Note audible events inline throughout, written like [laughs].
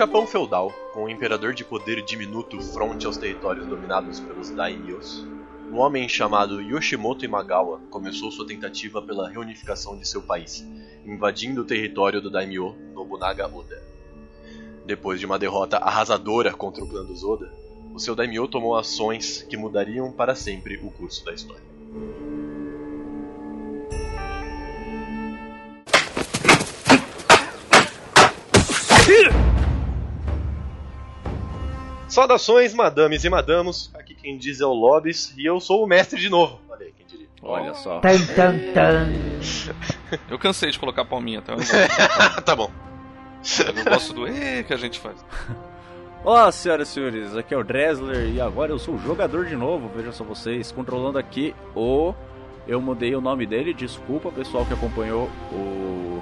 Japão feudal, com o imperador de poder diminuto fronte aos territórios dominados pelos daimyos, um homem chamado Yoshimoto Imagawa começou sua tentativa pela reunificação de seu país, invadindo o território do daimyo Nobunaga Oda. Depois de uma derrota arrasadora contra o clã dos Oda, o seu daimyo tomou ações que mudariam para sempre o curso da história. Saudações, madames e madamos. Aqui quem diz é o Lobis e eu sou o mestre de novo. Olha aí, quem diria. Olha só. Tan, tan, tan. Eu cansei de colocar palminha, então eu [laughs] tá bom. não, eu não gosto do e que a gente faz. Olá, senhoras e senhores, aqui é o Dresler e agora eu sou o jogador de novo, vejam só vocês, controlando aqui o. Eu mudei o nome dele, desculpa pessoal que acompanhou o.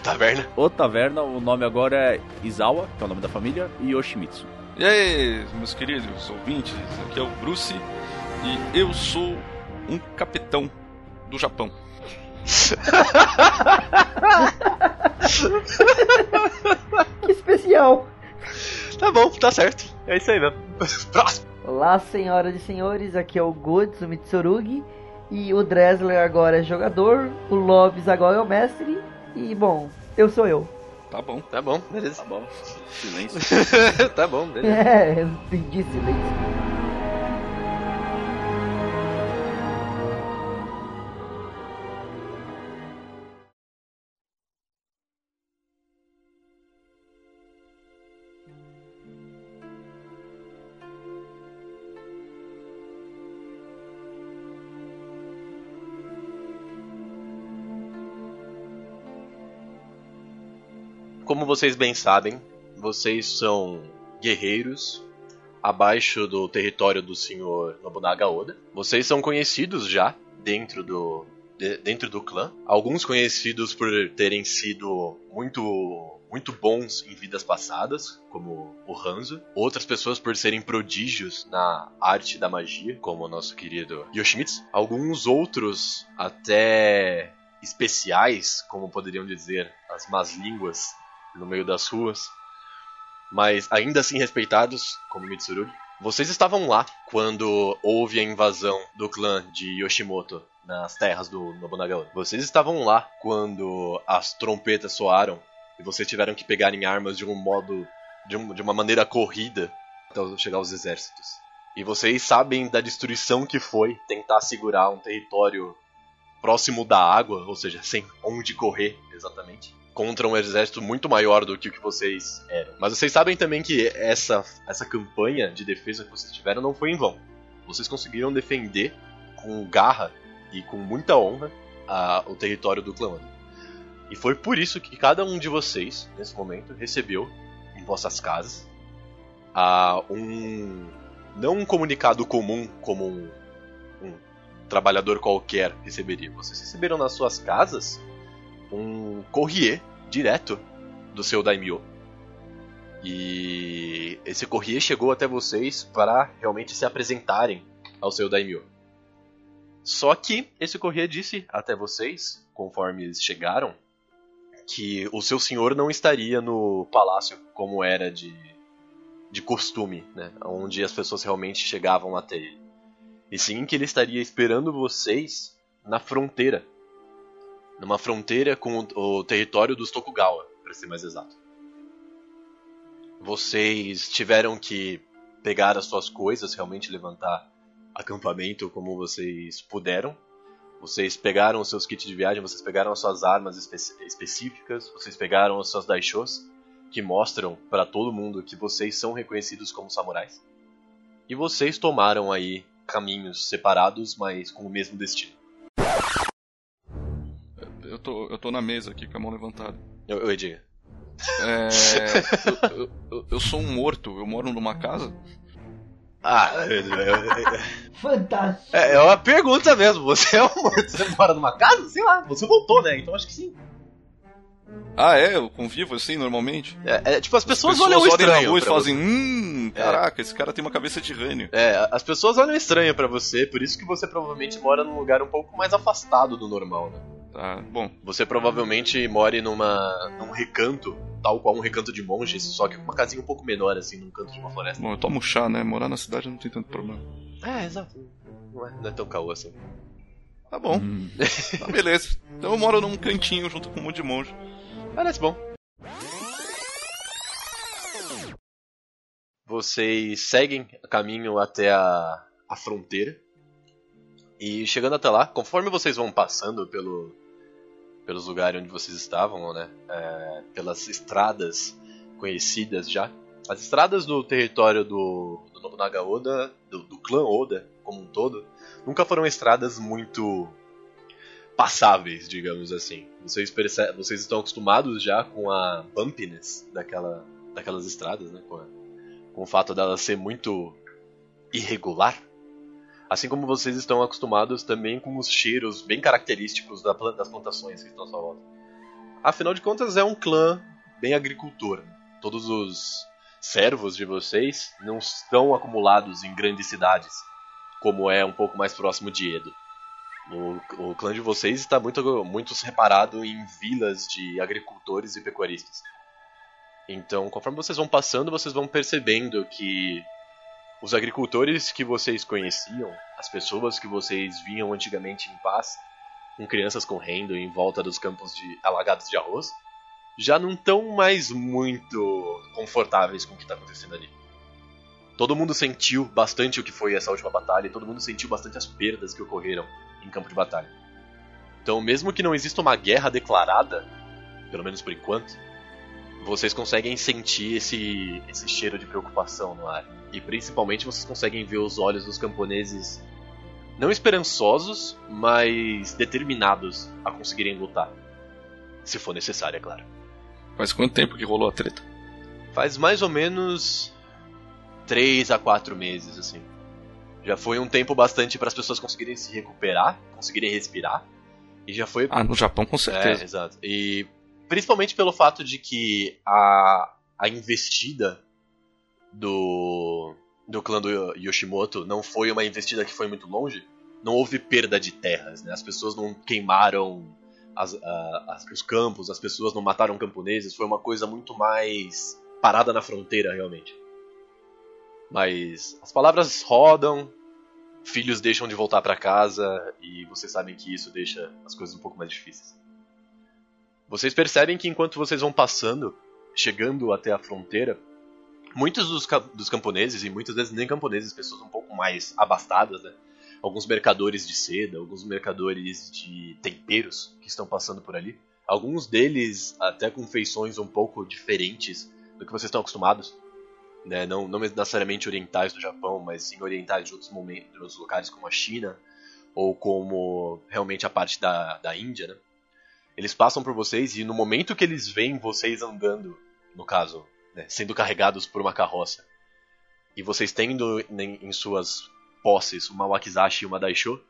Taverna. O Taverna, o nome agora é Izawa, que é o nome da família, e Yoshimitsu. E aí, meus queridos ouvintes, aqui é o Bruce e eu sou um capitão do Japão. [laughs] Que especial. Tá bom, tá certo. É isso aí mesmo. Próximo. Olá, senhoras e senhores, aqui é o Goods, o Mitsurugi. E o Dresler agora é jogador, o Lobis agora é o mestre. E, bom, eu sou eu. Tá bom. Tá bom, beleza. Tá bom. Silêncio. [laughs] tá bom, beleza. [laughs] É, eu pedi silêncio. Como vocês bem sabem, vocês são guerreiros abaixo do território do senhor Nobunaga Oda. Vocês são conhecidos já dentro do de- dentro do clã. Alguns conhecidos por terem sido muito muito bons em vidas passadas, como o Hanzo. Outras pessoas por serem prodígios na arte da magia, como o nosso querido Yoshimitsu. Alguns outros até especiais, como poderiam dizer as más línguas no meio das ruas, mas ainda assim respeitados, como Mitsurugi. Vocês estavam lá quando houve a invasão do clã de Yoshimoto nas terras do Nobunaga. Vocês estavam lá quando as trompetas soaram e vocês tiveram que pegar em armas de um modo de, um- de uma maneira corrida até chegar aos exércitos. E vocês sabem da destruição que foi tentar segurar um território próximo da água, ou seja, sem onde correr exatamente, contra um exército muito maior do que o que vocês eram. Mas vocês sabem também que essa, essa campanha de defesa que vocês tiveram não foi em vão. Vocês conseguiram defender com garra e com muita honra a- o território do clã. E foi por isso que cada um de vocês, nesse momento, recebeu em vossas casas a um. Não um comunicado comum como um, um trabalhador qualquer receberia. Vocês receberam nas suas casas um courrier direto do seu daimyo. E esse courrier chegou até vocês para realmente se apresentarem ao seu daimyo. Só que esse courrier disse até vocês, conforme eles chegaram, que o seu senhor não estaria no palácio como era de, de costume, né? onde as pessoas realmente chegavam até ele. E sim que ele estaria esperando vocês na fronteira. Numa fronteira com o, território dos Tokugawa, para ser mais exato. Vocês tiveram que pegar as suas coisas, realmente levantar acampamento como vocês puderam. Vocês pegaram os seus kits de viagem, vocês pegaram as suas armas espe- específicas, vocês pegaram os seus daishos, que mostram para todo mundo que vocês são reconhecidos como samurais. E vocês tomaram aí caminhos separados, mas com o mesmo destino. Eu tô, eu tô na mesa aqui com a mão levantada. Eu, eu diga. É, [laughs] eu, eu- eu- sou um morto, eu moro numa casa. Ah, é, é, Fantástico. é, é uma pergunta mesmo. Você é um morto, você mora numa casa? Sei lá, você voltou, né? Então acho que sim. Ah, é? Eu convivo assim normalmente? É, é, tipo, as pessoas, As pessoas olham olham estranho. na rua e fazem, você. hum, caraca, esse cara tem uma cabeça de rânio. É, as pessoas olham estranho pra você, por isso que você provavelmente mora num lugar um pouco mais afastado do normal, né? Tá, bom. Você provavelmente more numa, num recanto tal qual um recanto de monges, só que com uma casinha um pouco menor, assim, num canto de uma floresta. Bom, eu tomo chá, né? Morar na cidade não tem tanto problema. É, exato. Não é, não é tão caô assim. Tá bom. Hum. [laughs] Tá, beleza. Então eu moro num cantinho junto com um monte de monge. Parece bom. Vocês seguem o caminho até a, a fronteira. E chegando até lá, conforme vocês vão passando pelo, pelos lugares onde vocês estavam, né? é, pelas estradas conhecidas já. As estradas do território do, do Nobunaga Oda, do, do clã Oda como um todo, nunca foram estradas muito passáveis, digamos assim. Vocês, perce- vocês estão acostumados já com a bumpiness daquela, daquelas estradas, né? Com, a- com o fato dela ser muito irregular. Assim como vocês estão acostumados também com os cheiros bem característicos das plantações que estão à sua volta. Afinal de contas, é um clã bem agricultor. Todos os servos de vocês não estão acumulados em grandes cidades, como é um pouco mais próximo de Edo. O, o clã de vocês está muito, muito separado em vilas de agricultores e pecuaristas. Então, conforme vocês vão passando, vocês vão percebendo que os agricultores que vocês conheciam, as pessoas que vocês viam antigamente em paz, com crianças correndo em volta dos campos de alagados de arroz, já não estão mais muito confortáveis com o que está acontecendo ali. Todo mundo sentiu bastante o que foi essa última batalha e todo mundo sentiu bastante as perdas que ocorreram em campo de batalha. Então, mesmo que não exista uma guerra declarada, pelo menos por enquanto, vocês conseguem sentir esse, esse cheiro de preocupação no ar. E principalmente vocês conseguem ver os olhos dos camponeses não esperançosos, mas determinados a conseguirem lutar. Se for necessário, é claro. Faz quanto tempo que rolou a treta? Faz mais ou menos 3 a 4 meses, assim. Já foi um tempo bastante para as pessoas conseguirem se recuperar, conseguirem respirar. E já foi Ah, no Japão com É, certeza. exato. E principalmente pelo fato de que a, a investida do, do clã do Yoshimoto não foi uma investida que foi muito longe, não houve perda de terras, né? As pessoas não queimaram as- as- os campos, as pessoas não mataram camponeses, foi uma coisa muito mais parada na fronteira, realmente. Mas as palavras rodam, filhos deixam de voltar pra casa e vocês sabem que isso deixa as coisas um pouco mais difíceis. Vocês percebem que enquanto vocês vão passando, chegando até a fronteira, muitos dos, dos camponeses, e muitas vezes nem camponeses, pessoas um pouco mais abastadas, né? Alguns mercadores de seda, alguns mercadores de temperos que estão passando por ali. Alguns deles até com feições um pouco diferentes do que vocês estão acostumados. Né? Não, não necessariamente orientais do Japão, mas sim orientais de outros, momentos, de outros locais como a China, ou como realmente a parte da, da Índia, né? Eles passam por vocês e no momento que eles veem vocês andando, no caso, né, sendo carregados por uma carroça, e vocês tendo em, em suas posses uma Wakizashi e uma Daisho,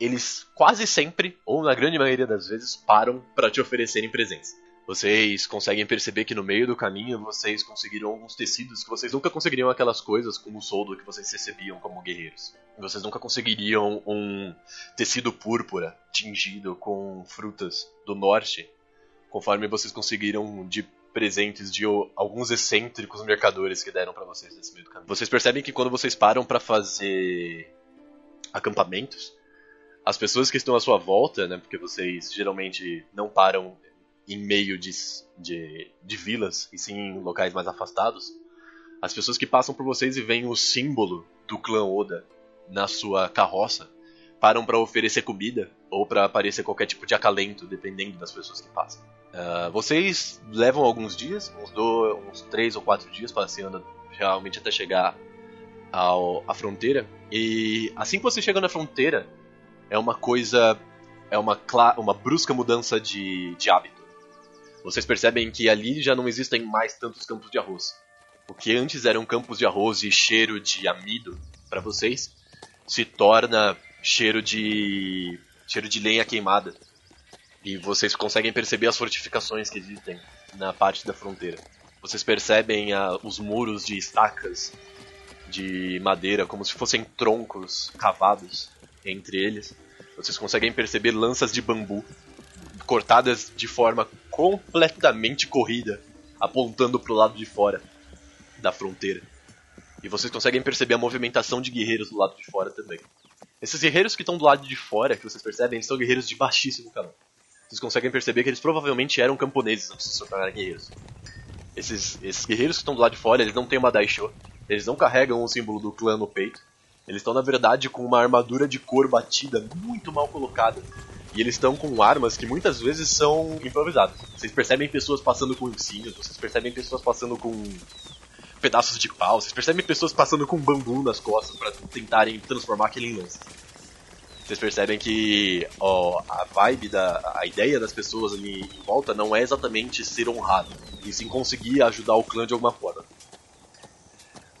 eles quase sempre, ou na grande maioria das vezes, param para te oferecerem presentes. Vocês conseguem perceber que no meio do caminho vocês conseguiram alguns tecidos que vocês nunca conseguiriam aquelas coisas como o soldo que vocês recebiam como guerreiros. Vocês nunca conseguiriam um tecido púrpura tingido com frutas do norte, conforme vocês conseguiram de presentes de alguns excêntricos mercadores que deram pra vocês nesse meio do caminho. Vocês percebem que quando vocês param pra fazer acampamentos, as pessoas que estão à sua volta, né, porque vocês geralmente não param em meio de, de, de vilas, e sim em locais mais afastados, as pessoas que passam por vocês e veem o símbolo do clã Oda na sua carroça param para oferecer comida ou para aparecer qualquer tipo de acalento, dependendo das pessoas que passam. Ah, vocês levam alguns dias, uns, do, uns três ou quatro dias passeando realmente até chegar ao, à fronteira. E assim que você chega na fronteira, é uma coisa, é uma, uma brusca mudança de, de hábito. Vocês percebem que ali já não existem mais tantos campos de arroz. O que antes eram campos de arroz e cheiro de amido para vocês, se torna cheiro de cheiro de lenha queimada. E vocês conseguem perceber as fortificações que existem na parte da fronteira. Vocês percebem ah, os muros de estacas de madeira como se fossem troncos cavados entre eles. Vocês conseguem perceber lanças de bambu cortadas de forma completamente corrida apontando pro lado de fora da fronteira. E vocês conseguem perceber a movimentação de guerreiros do lado de fora também. Esses guerreiros que estão do lado de fora, que vocês percebem, são guerreiros de baixíssimo calão. Vocês conseguem perceber que eles provavelmente eram camponeses antes de se tornarem guerreiros. Esses, esses guerreiros que estão do lado de fora, eles não têm uma Daisho, eles não carregam o símbolo do clã no peito. Eles estão, na verdade, com uma armadura de couro batida, muito mal colocada. E eles estão com armas que muitas vezes são improvisadas. Vocês percebem pessoas passando com ensino, vocês percebem pessoas passando com pedaços de pau, vocês percebem pessoas passando com bambu nas costas para tentarem transformar aquele em lança. Vocês percebem que ó, a vibe, da, a ideia das pessoas ali em volta não é exatamente ser honrado, e sim conseguir ajudar o clã de alguma forma.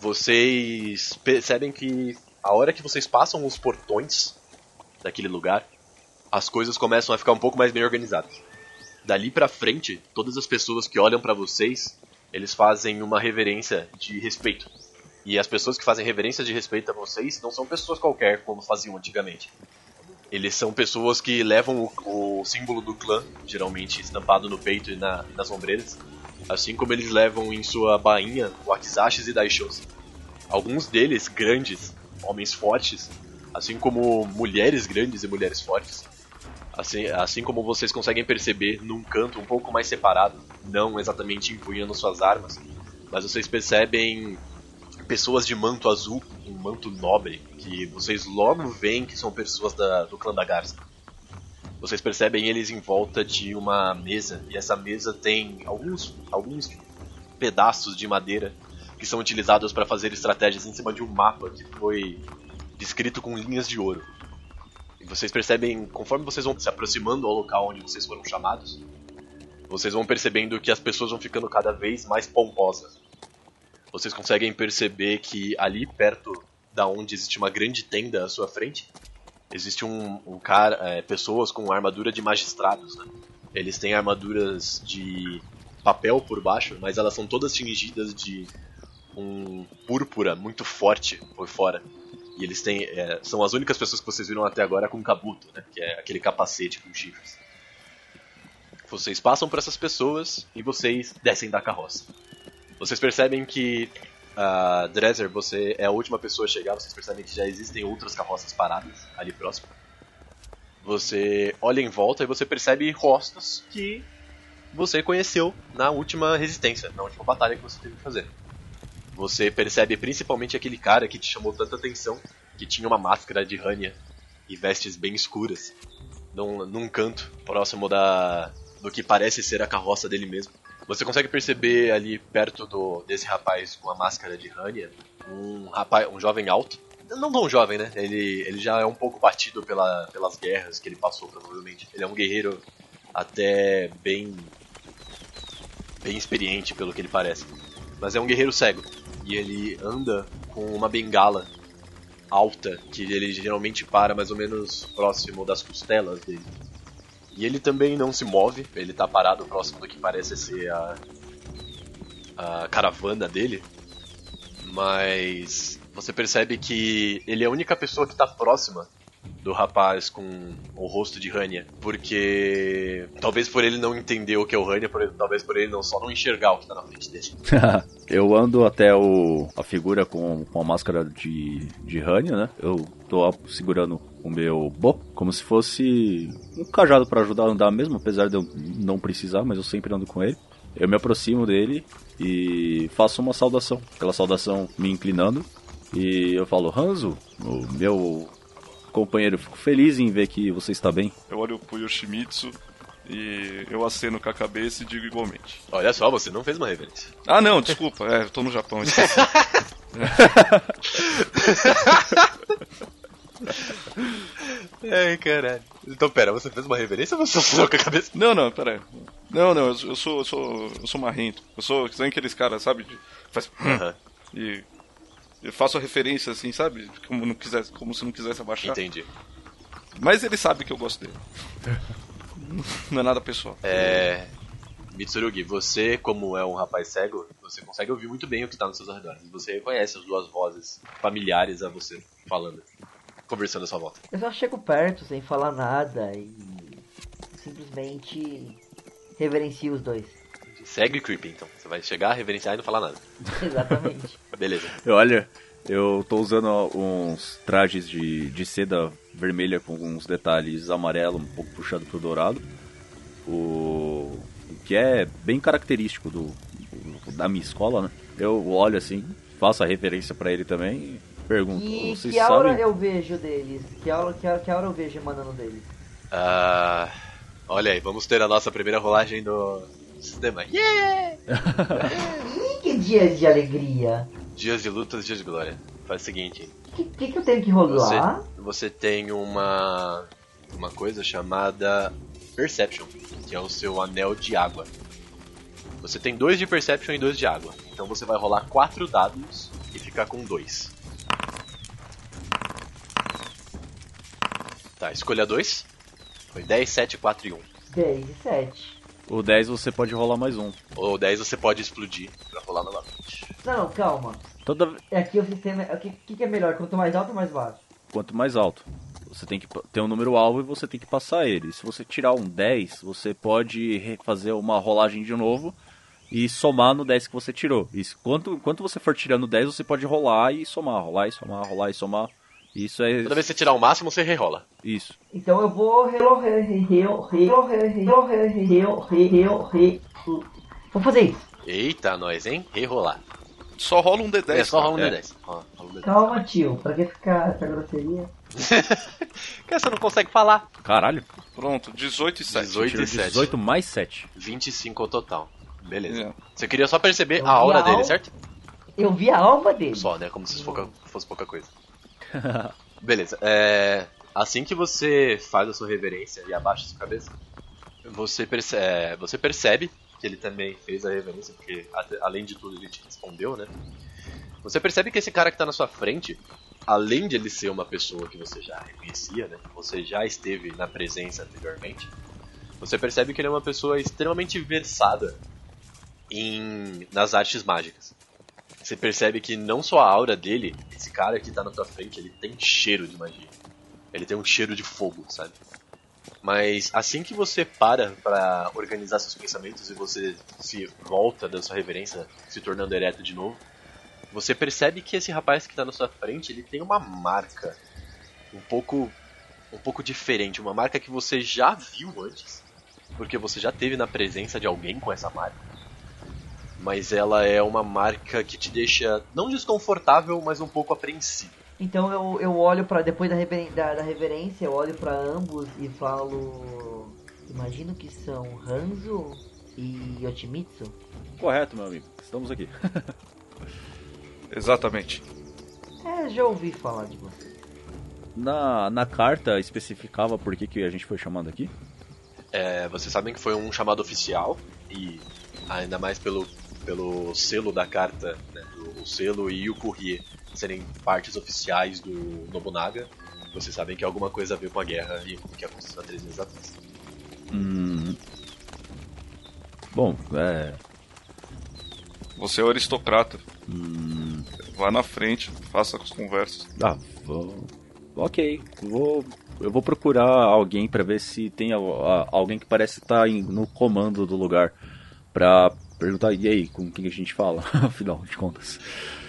Vocês percebem que a hora que vocês passam os portões daquele lugar, as coisas começam a ficar um pouco mais bem organizadas. Dali pra frente, todas as pessoas que olham para vocês, eles fazem uma reverência de respeito. E as pessoas que fazem reverência de respeito a vocês não são pessoas qualquer como faziam antigamente. Eles são pessoas que levam o, o símbolo do clã, geralmente estampado no peito e na, nas ombreiras, assim como eles levam em sua bainha wakizashis e daishos. Alguns deles grandes, homens fortes, assim como mulheres grandes e mulheres fortes. Assim, assim como vocês conseguem perceber num canto um pouco mais separado, não exatamente empunhando suas armas, mas vocês percebem pessoas de manto azul, um manto nobre, que vocês logo veem que são pessoas da, do clã da Garça. Vocês percebem eles em volta de uma mesa, e essa mesa tem alguns, alguns pedaços de madeira que são utilizados para fazer estratégias em cima de um mapa que foi descrito com linhas de ouro. E vocês percebem, conforme vocês vão se aproximando ao local onde vocês foram chamados, vocês vão percebendo que as pessoas vão ficando cada vez mais pomposas. Vocês conseguem perceber que ali perto da onde existe uma grande tenda à sua frente, existe um, um cara, é, pessoas com armadura de magistrados. Né? Eles têm armaduras de papel por baixo, mas elas são todas tingidas de um púrpura muito forte por fora. E eles têm. É, são as únicas pessoas que vocês viram até agora com kabuto, né? Que é aquele capacete com chifres. Vocês passam por essas pessoas e vocês descem da carroça. Vocês percebem que uh, Dresser, você é a última pessoa a chegar, vocês percebem que já existem outras carroças paradas ali próximo. Você olha em volta e você percebe rostos que você conheceu na última resistência, na última batalha que você teve que fazer. Você percebe principalmente aquele cara que te chamou tanta atenção, que tinha uma máscara de Rania e vestes bem escuras, num, num canto próximo da do que parece ser a carroça dele mesmo. Você consegue perceber ali perto do, desse rapaz com a máscara de Rania um rapaz, um jovem alto, não tão jovem, né? Ele, ele já é um pouco batido pela, pelas guerras que ele passou, provavelmente. Ele é um guerreiro até bem bem experiente, pelo que ele parece. Mas é um guerreiro cego e ele anda com uma bengala alta que ele geralmente para mais ou menos próximo das costelas dele. E ele também não se move, ele tá parado próximo do que parece ser a, a caravana dele. Mas você percebe que ele é a única pessoa que tá próxima do rapaz com o rosto de Rania, porque talvez por ele não entender o que é o Rania, por, talvez por ele não só não enxergar o que tá na frente dele. [laughs] eu ando até o, a figura com, com a máscara de, de Rania, né? Eu tô segurando o meu bo, como se fosse um cajado para ajudar a andar mesmo, apesar de eu não precisar, mas eu sempre ando com ele. Eu me aproximo dele e faço uma saudação, aquela saudação me inclinando, e eu falo, Hanzo, o meu companheiro, fico feliz em ver que você está bem. Eu olho pro Yoshimitsu e eu aceno com a cabeça e digo igualmente. Olha só, você não fez uma reverência. Ah, não, desculpa, é, eu tô no Japão, esqueci. [laughs] Ai, caralho. Então, pera, você fez uma reverência ou você só com a cabeça? Não, não, pera. Não, não, eu sou, eu sou, eu sou, eu sou marrento. Eu sou, que aqueles caras, sabe? Faz. Uhum. E eu faço a referência assim, sabe? Como, não quisesse, como se não quisesse abaixar. Entendi. Mas ele sabe que eu gosto dele. [laughs] não é nada pessoal. É. Mitsurugi, você, como é um rapaz cego, você consegue ouvir muito bem o que está nos seus arredores. Você reconhece as duas vozes familiares a você falando, conversando à sua volta. Eu só chego perto sem falar nada e simplesmente reverencio os dois. Segue creepy, então. Você vai chegar, reverenciar e não falar nada. [laughs] Exatamente. Beleza. Olha, eu tô usando uns trajes de, de seda vermelha com uns detalhes amarelo, um pouco puxado pro dourado. O, o que é bem característico do, da minha escola, né? Eu olho assim, faço a referência para ele também e pergunto. E vocês que aura sabem? eu vejo deles? Que aura, que, aura- que aura eu vejo emanando deles? Ah, olha aí, vamos ter a nossa primeira rolagem do sistema. Yeah! Ih, que dias de alegria! Dias de lutas, dias de glória. Faz o seguinte, O que, que, que eu tenho que você, rolar? você tem uma uma coisa chamada Perception, que é o seu anel de água. Você tem dois de Perception e dois de água. Então você vai rolar quatro dados e ficar com dois. Tá, escolha dois. Foi 10, 7, 4 e 1. 10 e 7. O 10 você pode rolar mais um. Ou 10 você pode explodir pra rolar novamente. Não, não, calma. Toda É aqui o sistema. O que, que, que é melhor? Quanto mais alto ou mais baixo? quanto mais alto. Você tem que ter um número alvo e você tem que passar ele. Se você tirar um 10, você pode fazer uma rolagem de novo e somar no 10 que você tirou. Isso, quanto, quanto você for tirando 10, você pode rolar e somar, rolar e somar, rolar e somar. Isso é Toda vez que você tirar o máximo, você rerola. isso. Então eu vou. Vou fazer isso. Eita, nós, hein? Rerolar. Só rola um D10. É, só rola um cara. D10. Rola- rola um D10. Calma, tio. Pra que ficar essa grosseria? [laughs] Cara, você não consegue falar. Caralho. Pronto, 18 e 7. 18 Tirou e 7. 18 mais 7. 25 ao total. Beleza. É. Você queria só perceber Eu a aura dele, al- certo? Eu vi a alma dele. Só, né? Como se fosse pouca, fosse pouca coisa. [laughs] Beleza. É, assim que você faz a sua reverência e abaixa a sua cabeça, você, é, você percebe que ele também fez a reverência, porque além de tudo ele te respondeu, né? Você percebe que esse cara que tá na sua frente, além de ele ser uma pessoa que você já reconhecia, né? Você já esteve na presença anteriormente. Você percebe que ele é uma pessoa extremamente versada em nas artes mágicas. Você percebe que não só a aura dele, esse cara que tá na tua frente, ele tem cheiro de magia. Ele tem um cheiro de fogo, sabe? Mas assim que você para pra organizar seus pensamentos e você se volta da sua reverência, se tornando ereto de novo, você percebe que esse rapaz que tá na sua frente, ele tem uma marca um pouco um pouco diferente, uma marca que você já viu antes, porque você já teve na presença de alguém com essa marca mas ela é uma marca que te deixa não desconfortável, mas um pouco apreensivo. Então eu, eu olho para depois da, reveren- da, da reverência, eu olho pra ambos e falo. Imagino que são Hanzo e Yoshimitsu. Correto, meu amigo. Estamos aqui. [laughs] Exatamente. É, já ouvi falar de você. Na, na carta especificava por que, que a gente foi chamado aqui? É, vocês sabem que foi um chamado oficial e ainda mais pelo, pelo selo da carta, né, o, o selo e o courrier serem partes oficiais do Nobunaga. Vocês sabem que é alguma coisa a ver com a guerra e com o que aconteceu há três meses atrás. Hum. Bom, é. Você é o aristocrata. Hum, Vá na frente, faça as conversas. ah, vou. Ok, vou. Eu vou procurar alguém pra ver se tem a- a- alguém que parece estar em- no comando do lugar. Pra perguntar, e aí, com quem a gente fala? [laughs] Afinal de contas.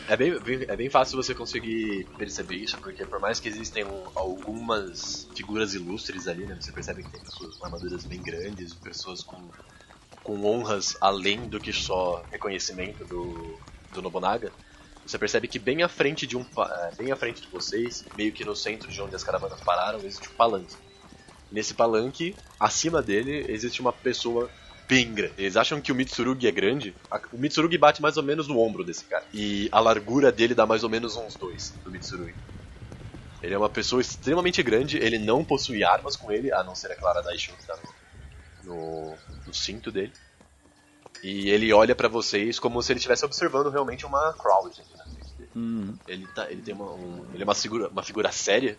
É bem, é bem fácil você conseguir perceber isso, porque por mais que existem um- algumas figuras ilustres ali, né, você percebe que tem pessoas com armaduras bem grandes, pessoas com, com honras além do que só reconhecimento do, do Nobunaga. Você percebe que bem à frente de um eh, bem à frente de vocês, meio que no centro de onde as caravanas pararam, existe um palanque. Nesse palanque, acima dele, existe uma pessoa bem grande. Eles acham que o Mitsurugi é grande. A- O Mitsurugi bate mais ou menos no ombro desse cara. E a largura dele dá mais ou menos uns dois do Mitsurugi. Ele é uma pessoa extremamente grande, ele não possui armas com ele, a não ser, é claro, a Daishin que tá no, no, no cinto dele. E ele olha pra vocês como se ele estivesse observando realmente uma crowd dele. Hum, Ele, tá, ele tem uma, um- ele é uma figura, uma figura séria,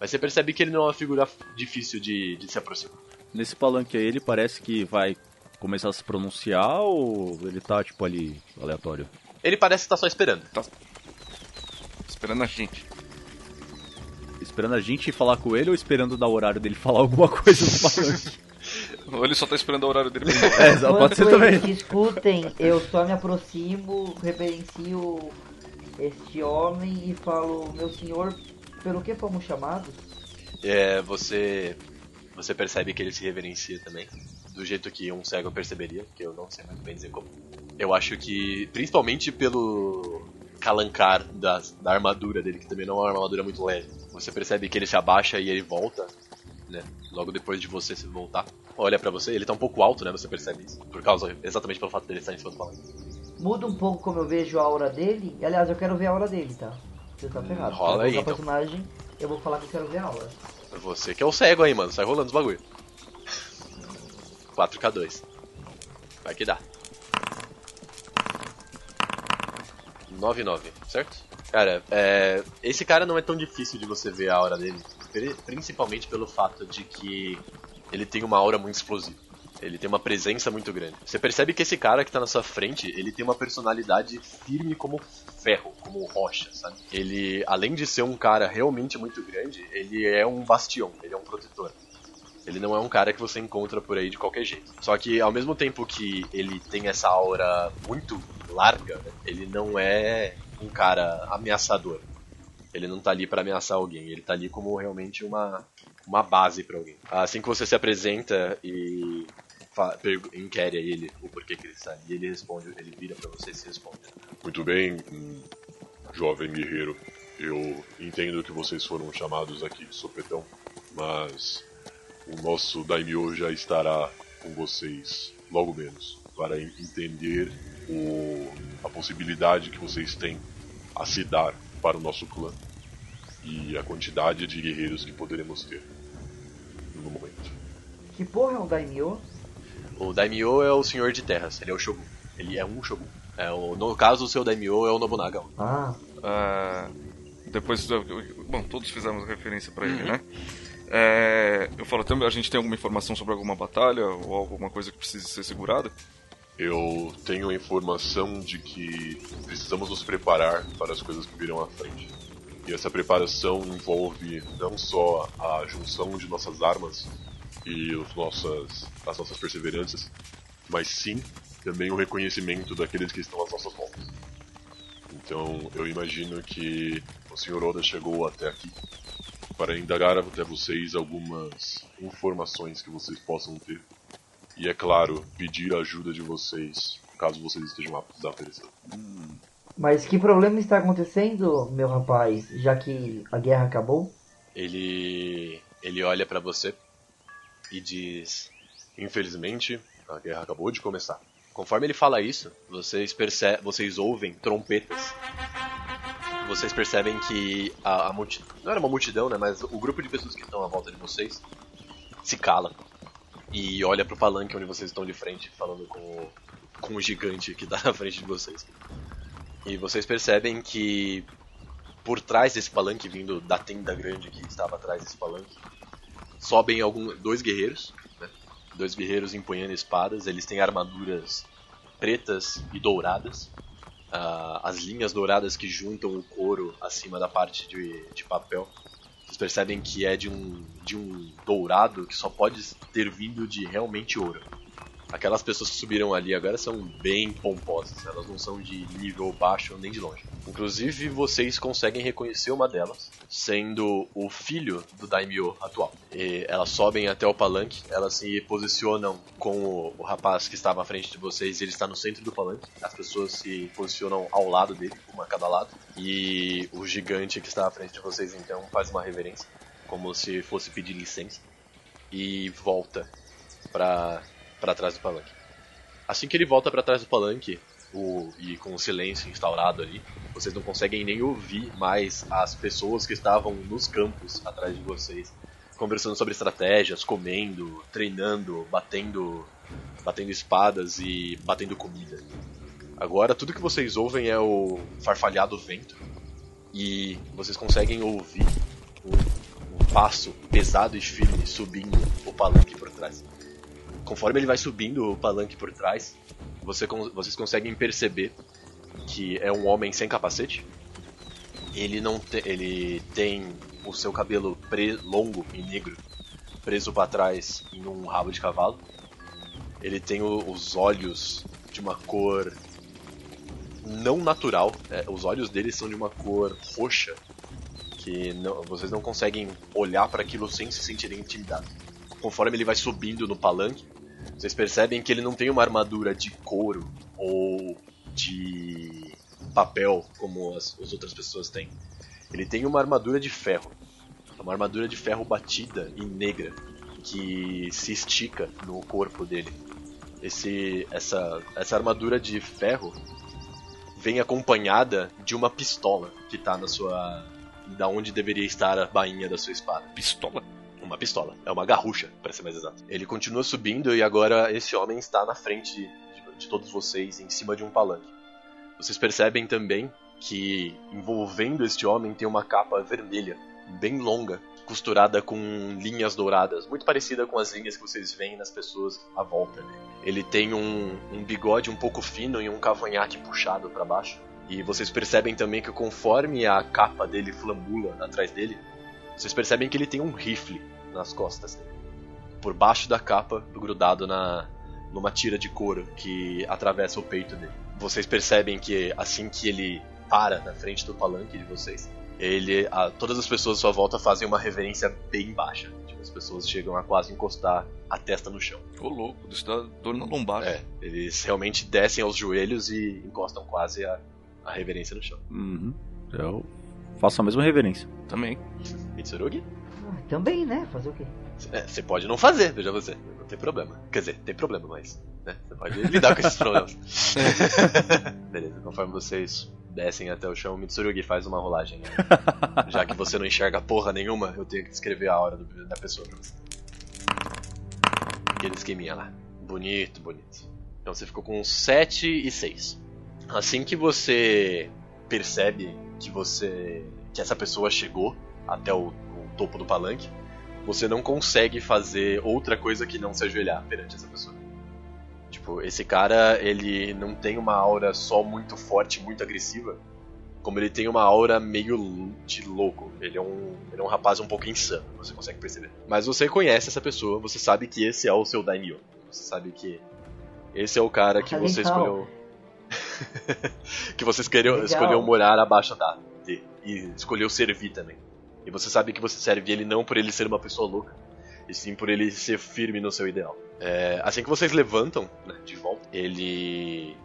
mas você percebe que ele não é uma figura difícil de, de se aproximar. nesse palanque aí, ele parece que vai começar a se pronunciar ou ele tá, tipo, ali, aleatório? Ele parece estar só esperando. Esperando a gente. Esperando a gente falar com ele ou esperando dar o horário dele falar alguma coisa no palanque? [laughs] Ou ele só tá esperando o horário dele. É, só pode ser também. eles discutem, eu só me aproximo, reverencio este homem e falo, meu senhor, pelo que fomos chamados? É, você você percebe que ele se reverencia também, do jeito que um cego perceberia, que eu não sei muito bem dizer como. Eu acho que, principalmente pelo calancar da, da armadura dele, que também não é uma armadura muito leve, você percebe que ele se abaixa e ele volta, né? Logo depois de você se voltar, olha pra você, ele tá um pouco alto, né? Você percebe isso, por causa exatamente pelo fato dele estar em cima do palanque. Muda um pouco como eu vejo a aura dele. E, aliás, eu quero ver a aura dele, tá? Você tá ferrado. rola aí, então. personagem, eu vou falar que eu quero ver a aura. Você que é o cego aí, mano, sai rolando os bagulho. 4k2. Vai que dá. 9-9, certo? Cara, é, esse cara não é tão difícil de você ver a aura dele, pri- principalmente pelo fato de que ele tem uma aura muito explosiva. Ele tem uma presença muito grande. Você percebe que esse cara que tá na sua frente, ele tem uma personalidade firme como ferro, como rocha, sabe? Ele, além de ser um cara realmente muito grande, ele é um bastião, ele é um protetor. Ele não é um cara que você encontra por aí de qualquer jeito. Só que ao mesmo tempo que ele tem essa aura muito larga, ele não é um cara ameaçador. Ele não tá ali pra ameaçar alguém, ele tá ali como realmente uma, uma base pra alguém. Assim que você se apresenta e inquere a ele o porquê que ele está ali, ele responde, ele vira pra você e se responde. Muito bem, jovem guerreiro. Eu entendo que vocês foram chamados aqui sopetão, mas o nosso daimyo já estará com vocês logo menos para en- entender o, a possibilidade que vocês têm a se dar para o nosso clã e a quantidade de guerreiros que poderemos ter no momento. Que porra é um daimyo? O Daimyo é o senhor de terras, ele é o Shogun. Ele é um Shogun. É, o, no caso, o seu Daimyo é o Nobunaga. Ah, Ah, depois, bom, todos fizemos referência pra ele, né? É, eu falo, a gente tem alguma informação sobre alguma batalha ou alguma coisa que precise ser segurada? Eu tenho informação de que precisamos nos preparar para as coisas que virão à frente. E essa preparação envolve não só a junção de nossas armas e os nossas, as nossas perseveranças, mas sim também o reconhecimento daqueles que estão às nossas voltas. Então eu imagino que o Sr. Oda chegou até aqui para indagar até vocês algumas informações que vocês possam ter e, é claro, pedir a ajuda de vocês, caso vocês estejam aptos a oferecer. mas que problema está acontecendo, meu rapaz, já que a guerra acabou? Ele ele olha pra você e diz: "Infelizmente, a guerra acabou de começar." Conforme ele fala isso, vocês perce vocês ouvem trompetas. Vocês percebem que a, a multidão, não era uma multidão, né, mas o grupo de pessoas que estão à volta de vocês se cala e olha pro palanque onde vocês estão de frente, falando com o, com o gigante que tá [laughs] na frente de vocês. E vocês percebem que por trás desse palanque, vindo da tenda grande que estava atrás desse palanque, sobem algum, dois guerreiros, né? dois guerreiros empunhando espadas. Eles têm armaduras pretas e douradas, ah, as linhas douradas que juntam o couro acima da parte de, de papel. Vocês percebem que é de um, de um dourado que só pode ter vindo de realmente ouro. Aquelas pessoas que subiram ali agora são bem pomposas, elas não são de nível baixo nem de longe. Inclusive, vocês conseguem reconhecer uma delas, sendo o filho do Daimyo atual. E elas sobem até o palanque, elas se posicionam com o, o rapaz que estava à frente de vocês, ele está no centro do palanque. As pessoas se posicionam ao lado dele, uma a cada lado. E o gigante que está à frente de vocês então faz uma reverência, como se fosse pedir licença, e volta para para trás do palanque. Assim que ele volta para trás do palanque, o, e com o silêncio instaurado ali, vocês não conseguem nem ouvir mais as pessoas que estavam nos campos atrás de vocês, conversando sobre estratégias, comendo, treinando, batendo, batendo espadas e batendo comida. Agora tudo que vocês ouvem é o farfalhado vento e vocês conseguem ouvir um, um passo pesado e firme subindo o palanque por trás conforme ele vai subindo o palanque por trás, você, vocês conseguem perceber que é um homem sem capacete. Ele não te- ele tem o seu cabelo pre longo e negro preso para trás em um rabo de cavalo. Ele tem o, os olhos de uma cor não natural. É, os olhos dele são de uma cor roxa que não, vocês não conseguem olhar para aquilo sem se sentirem intimidados. Conforme ele vai subindo no palanque, vocês percebem que ele não tem uma armadura de couro ou de papel como as, as outras pessoas têm. Ele tem uma armadura de ferro. Uma armadura de ferro batida e negra que se estica no corpo dele. Esse, essa, essa armadura de ferro vem acompanhada de uma pistola que está na sua. da onde deveria estar a bainha da sua espada. Pistola? Uma pistola. É uma garrucha, para ser mais exato. Ele continua subindo e agora esse homem está na frente de, de todos vocês, em cima de um palanque. Vocês percebem também que envolvendo este homem tem uma capa vermelha, bem longa, costurada com linhas douradas, muito parecida com as linhas que vocês veem nas pessoas à volta dele. Ele tem um, um bigode um pouco fino e um cavanhaque puxado para baixo. E vocês percebem também que conforme a capa dele flambula atrás dele, vocês percebem que ele tem um rifle nas costas dele. Por baixo da capa, grudado na numa tira de couro que atravessa o peito dele. Vocês percebem que assim que ele para na frente do palanque de vocês, ele, a, todas as pessoas à sua volta fazem uma reverência bem baixa. Tipo, as pessoas chegam a quase encostar a testa no chão. Ô louco, isso dá dor na lombar. É, eles realmente descem aos joelhos e encostam quase a, a reverência no chão. Uhum. Eu faço a mesma reverência. Também. Mitsurugi? Também, né? Fazer o quê? É, você pode não fazer, veja você. Não tem problema. Quer dizer, tem problema, mas. Né, você pode lidar com esses problemas. [laughs] Beleza, conforme vocês descem até o chão, Mitsurugi faz uma rolagem. Né? Já que você não enxerga porra nenhuma, eu tenho que descrever a aura do, da pessoa pra você. Aquele esqueminha lá. Bonito, bonito. Então você ficou com 7 e 6. Assim que você percebe que você. que essa pessoa chegou até o, o topo do palanque, você não consegue fazer outra coisa que não se ajoelhar perante essa pessoa. Tipo, esse cara, ele não tem uma aura só muito forte, muito agressiva, como ele tem uma aura meio de louco. Ele é um, ele é um rapaz um pouco insano, você consegue perceber. Mas você conhece essa pessoa, você sabe que esse é o seu daimyo. Você sabe que esse é o cara que você Legal. escolheu. [laughs] que você escolheu, escolheu morar abaixo da. E escolheu servir também. E você sabe que você serve ele não por ele ser uma pessoa louca, e sim por ele ser firme no seu ideal. É, assim que vocês levantam né, de volta, ele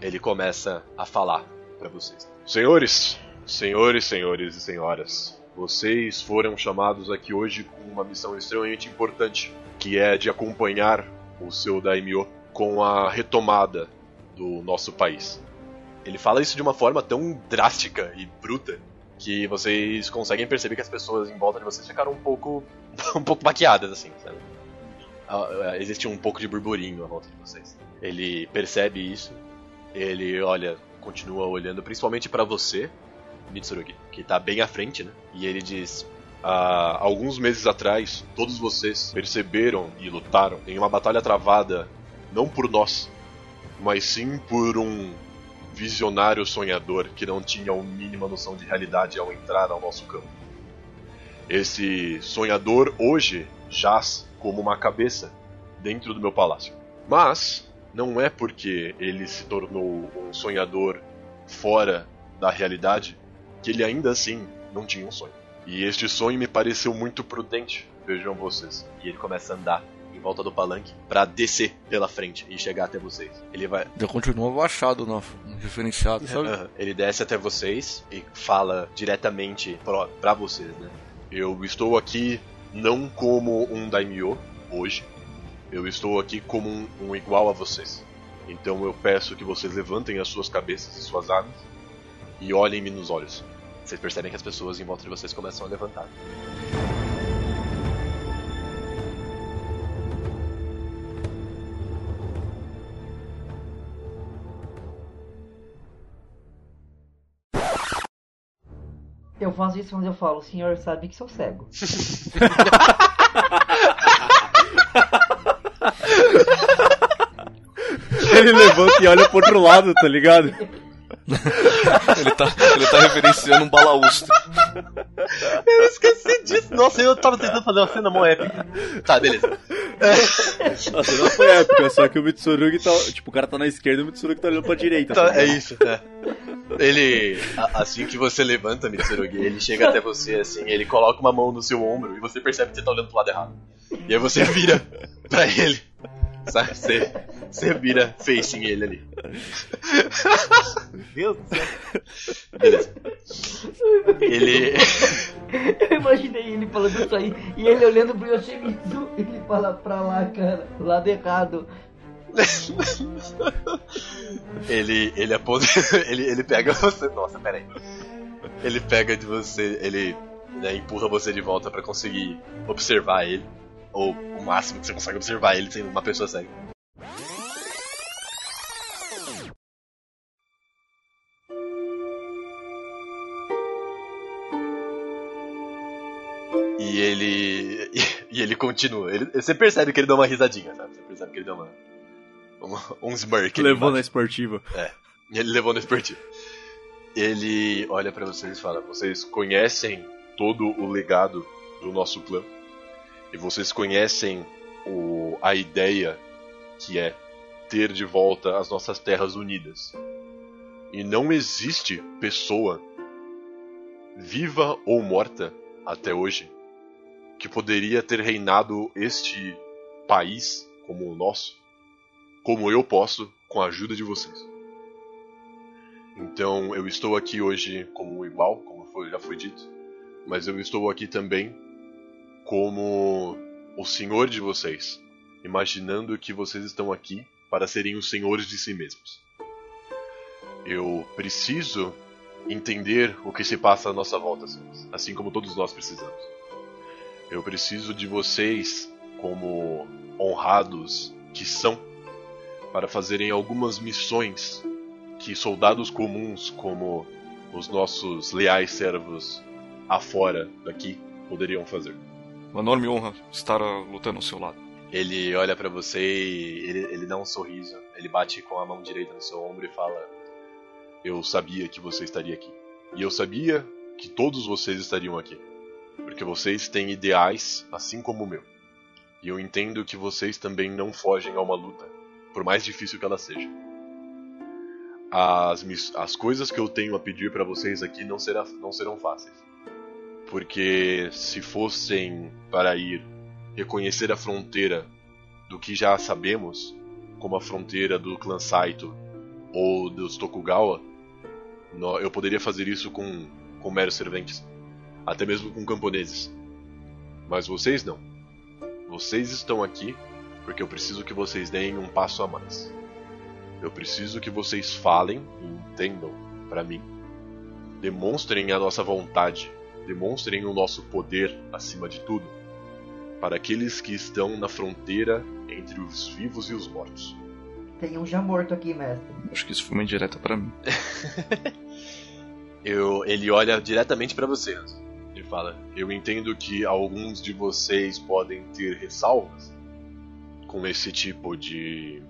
ele começa a falar pra vocês. Senhores, senhores, senhores e senhoras, vocês foram chamados aqui hoje com uma missão extremamente importante, que é de acompanhar o seu daimyo com a retomada do nosso país. Ele fala isso de uma forma tão drástica e bruta que vocês conseguem perceber que as pessoas em volta de vocês ficaram um pouco [laughs] um pouco baqueadas assim, sabe? Ah, ah, Existe um pouco de burburinho à volta de vocês. Ele percebe isso, ele olha, continua olhando principalmente pra você, Mitsurugi, que tá bem à frente, né? E ele diz: Há alguns meses atrás, todos vocês perceberam e lutaram em uma batalha travada não por nós, mas sim por um visionário sonhador que não tinha a mínima noção de realidade ao entrar ao nosso campo. Esse sonhador hoje jaz como uma cabeça dentro do meu palácio. Mas não é porque ele se tornou um sonhador fora da realidade que ele ainda assim não tinha um sonho. E este sonho me pareceu muito prudente, vejam vocês. e ele começa a andar volta do palanque pra descer pela frente e chegar até vocês. Ele vai Já continua abaixado no no referenciado, sabe? Aham. Ele desce até vocês e fala diretamente pra vocês, né? Eu estou aqui não como um daimyo hoje. Eu estou aqui como um, um igual a vocês. Então eu peço que vocês levantem as suas cabeças e suas armas e olhem-me nos olhos. Vocês percebem que as pessoas em volta de vocês começam a levantar. Eu faço isso quando eu falo, o senhor sabe que sou cego. [laughs] Ele levanta e olha pro outro lado, tá ligado? Ele, tá, ele tá referenciando um balaústre. Eu esqueci disso. Nossa, eu tava tentando fazer uma cena mó épica. Tá, beleza. A cena foi épica, só que o Mitsurugi tá. Tipo, o cara tá na esquerda e o Mitsurugi tá olhando pra direita. Tá, é isso, é. Ele, a- assim que você levanta, Mitsurugi, ele chega até você assim, ele coloca uma mão no seu ombro e você percebe que você tá olhando pro lado errado. E aí você vira pra ele. Sabe? Você, você vira facing ele ali. Meu Deus do céu. Beleza. Ele. Eu imaginei ele falando isso aí e ele olhando pro Yoshimitsu ele fala pra lá, cara, lado errado. Ele. Ele aponta. [laughs] Ele, ele pega você. Nossa, pera aí. Ele pega de você. Ele né, empurra você de volta pra conseguir observar ele. Ou o máximo que você consegue observar ele sendo uma pessoa cega. Ele. [laughs] E ele continua. Ele, você percebe que ele dá uma risadinha, sabe? Você percebe que ele dá uma. uma- um smirk. Levou na esportiva. E ele levou no esportivo. Ele olha pra vocês e fala: Vocês conhecem todo o legado do nosso clã? E vocês conhecem o, a ideia que é ter de volta as nossas terras unidas. E não existe pessoa, viva ou morta até hoje, que poderia ter reinado este país como o nosso, como eu posso com a ajuda de vocês. Então eu estou aqui hoje como um igual, como foi- já foi dito, mas eu estou aqui também como o senhor de vocês, imaginando que vocês estão aqui para serem os senhores de si mesmos. Eu preciso entender o que se passa à nossa volta, assim como todos nós precisamos. Eu preciso de vocês como honrados que são para fazerem algumas missões que soldados comuns como os nossos leais servos afora daqui poderiam fazer. Uma enorme honra estar ah, lutando ao seu lado. Ele olha pra você e ele, ele dá um sorriso. Ele bate com a mão direita no seu ombro e fala: Eu sabia que você estaria aqui. E eu sabia que todos vocês estariam aqui. Porque vocês têm ideais assim como o meu. E eu entendo que vocês também não fogem a uma luta, por mais difícil que ela seja. As, as coisas que eu tenho a pedir pra vocês aqui não, será, não serão fáceis. Porque se fossem para ir reconhecer a fronteira do que já sabemos, como a fronteira do clã Saito ou dos Tokugawa, eu poderia fazer isso com, com meros serventes, até mesmo com camponeses. Mas vocês não. Vocês estão aqui porque eu preciso que vocês deem um passo a mais. Eu preciso que vocês falem e entendam para mim. Demonstrem a nossa vontade, demonstrem o nosso poder acima de tudo para aqueles que estão na fronteira entre os vivos e os mortos. Tem um já morto aqui, mestre. Acho que isso foi uma indireta pra mim. [laughs] Eu, ele olha diretamente para você, Hanzo. Fala: Eu entendo que alguns de vocês podem ter ressalvas com esse tipo de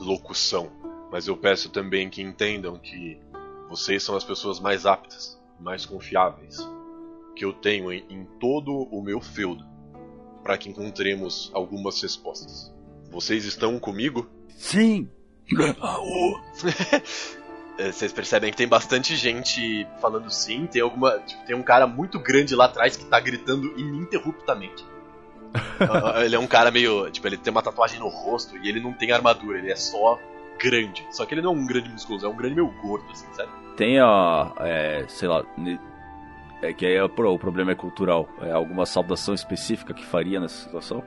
locução, mas eu peço também que entendam que vocês são as pessoas mais aptas, mais confiáveis que eu tenho em, em todo o meu feudo para que encontremos algumas respostas. Vocês estão comigo? Sim! [laughs] É, Vocês percebem que tem bastante gente falando sim, tem alguma. tipo, tem um cara muito grande lá atrás que tá gritando ininterruptamente. [laughs] Ele é um cara meio. Tipo, ele tem uma tatuagem no rosto e ele não tem armadura, ele é só grande. Só que ele não é um grande musculoso, é um grande meio gordo, assim, sabe? Tem a. É, sei lá. É que aí é, o problema é cultural. É alguma saudação específica que faria nessa situação?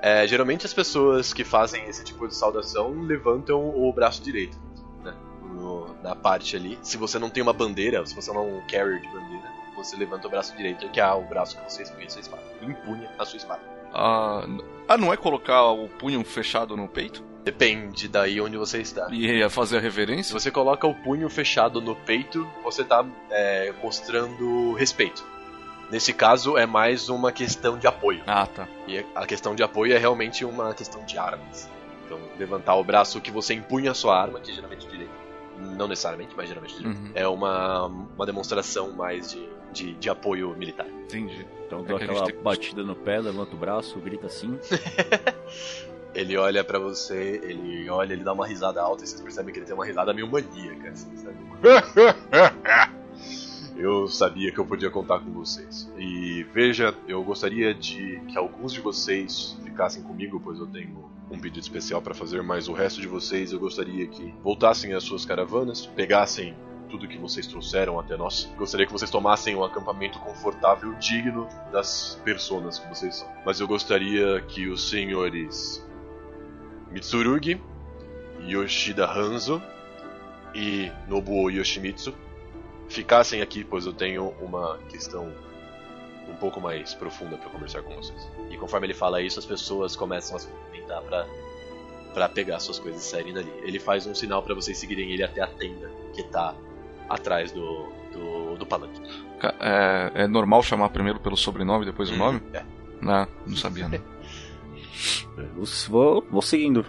É, geralmente as pessoas que fazem esse tipo de saudação levantam o braço direito, na parte ali. Se você não tem uma bandeira, se você não é um carrier de bandeira, você levanta o braço direito, que é o braço que você empunha a sua espada. Empunha a sua espada. Ah, ah, não é colocar o punho fechado no peito? Depende daí onde você está. E é fazer a Se reverência? você coloca o punho fechado no peito, você está mostrando respeito. Nesse caso, é mais uma questão de apoio. Ah, tá. E a questão de apoio é realmente uma questão de armas. Então, levantar o braço que você empunha a sua arma, que geralmente é direito, Não necessariamente, mas geralmente. Uhum. É uma, uma demonstração mais de, de, de apoio militar. Entendi. Então É a gente aquela tem- batida no pé, levanta o braço, grita assim. [laughs] Ele olha pra você, ele olha, ele dá uma risada alta e vocês percebem que ele tem uma risada meio maníaca, assim, sabe? [laughs] Eu sabia que eu podia contar com vocês. E veja, eu gostaria de que alguns de vocês ficassem comigo, pois eu tenho um pedido especial pra fazer, mas o resto de vocês eu gostaria que voltassem às suas caravanas, pegassem tudo que vocês trouxeram até nós. Gostaria que vocês tomassem um acampamento confortável, digno das personas que vocês são. Mas eu gostaria que os senhores Mitsurugi, Yoshida Hanzo e Nobuo Yoshimitsu ficassem aqui, pois eu tenho uma questão um pouco mais profunda para conversar com vocês. E conforme ele fala isso, as pessoas começam a se movimentar para para pegar suas coisas e saírem dali. Ele faz um sinal para vocês seguirem ele até a tenda que tá atrás do do, do palanque. É, é normal chamar primeiro pelo sobrenome, depois o nome? É. Não, não sabia não. [laughs] Eu vou, vou seguindo.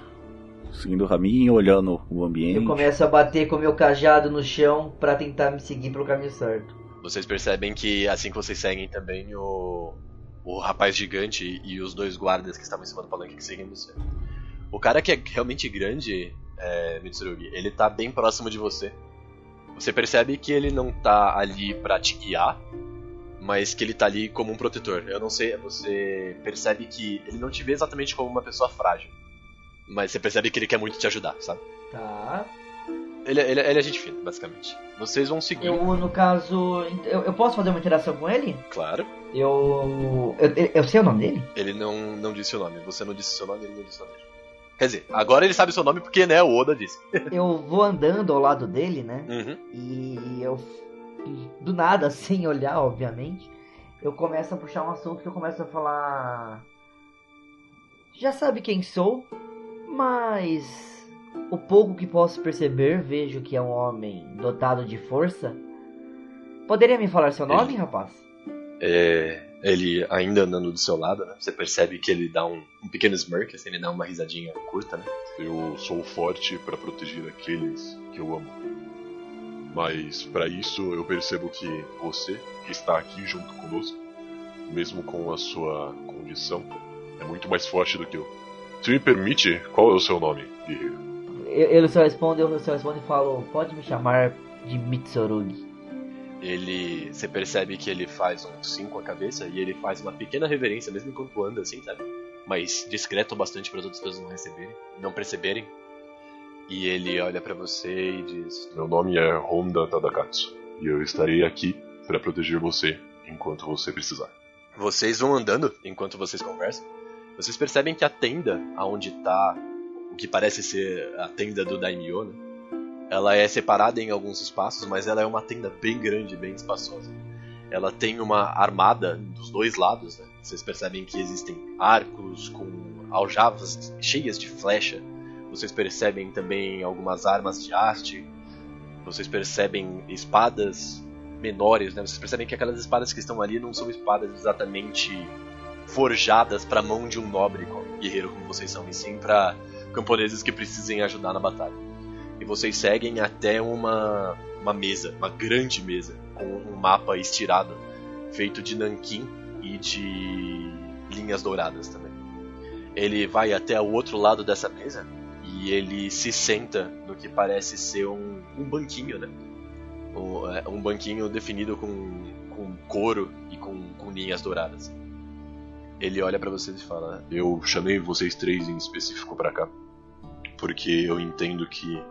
Seguindo o caminho, olhando o ambiente. Eu começo a bater com meu cajado no chão pra tentar me seguir pelo caminho certo. Vocês percebem que assim que vocês seguem também o o rapaz gigante e os dois guardas que estavam em cima do palanque que seguem você. O cara que é realmente grande, é, Mitsurugi, ele tá bem próximo de você. Você percebe que ele não tá ali pra te guiar, mas que ele tá ali como um protetor. Eu não sei, você percebe que ele não te vê exatamente como uma pessoa frágil, mas você percebe que ele quer muito te ajudar, sabe? Tá. Ele, ele, ele é gente fina, basicamente. Vocês vão seguir, Eu, no caso. Eu, eu posso fazer uma interação com ele? claro. Eu. Eu, eu- sei o nome dele? Ele não, não disse o nome. Você não disse seu nome, ele não disse o nome dele. Quer dizer, agora ele sabe seu nome porque, né, o Oda disse. [laughs] Eu vou andando ao lado dele, né? Uhum. E eu. Do nada, [laughs] sem olhar, obviamente. Eu começo a puxar um assunto que eu começo a falar. Já sabe quem sou, mas. O pouco que posso perceber, vejo que é um homem dotado de força. Poderia me falar seu nome, rapaz? É, ele ainda andando do seu lado, né? Você percebe que ele dá um, um pequeno smirk, assim, ele dá uma risadinha curta, né? Eu sou forte para proteger aqueles que eu amo. Mas para isso eu percebo que você, que está aqui junto conosco, mesmo com a sua condição, é muito mais forte do que eu. Se me permite, qual é o seu nome, guerreiro? Ele só responde, eu só respondo e falo, pode me chamar de Mitsurugi. Ele. Você percebe que ele faz um sim com a cabeça e ele faz uma pequena reverência, mesmo enquanto anda, assim, sabe? Mas discreto o bastante para as outras pessoas não receberem, não perceberem. E ele olha pra você e diz: Meu nome é Honda Tadakatsu e eu estarei aqui para proteger você enquanto você precisar. Vocês vão andando enquanto vocês conversam. Vocês percebem que a tenda aonde tá o que parece ser a tenda do Daimyo, né? Ela é separada em alguns espaços, mas ela é uma tenda bem grande, bem espaçosa. Ela tem uma armada dos dois lados, né? Vocês percebem que existem arcos com aljavas cheias de flecha. Vocês percebem também algumas armas de haste. Vocês percebem espadas menores, né? Vocês percebem que aquelas espadas que estão ali não são espadas exatamente forjadas para mão de um nobre guerreiro como vocês são, e sim para camponeses que precisem ajudar na batalha. E vocês seguem até uma uma mesa, uma grande mesa com um mapa estirado feito de nanquim e de linhas douradas também. Ele vai até o outro lado dessa mesa e ele se senta no que parece ser um, um banquinho, né? Um, é, um banquinho definido com, com couro e com, com linhas douradas. Ele olha pra vocês e fala: Eu chamei vocês três em específico para cá porque eu entendo que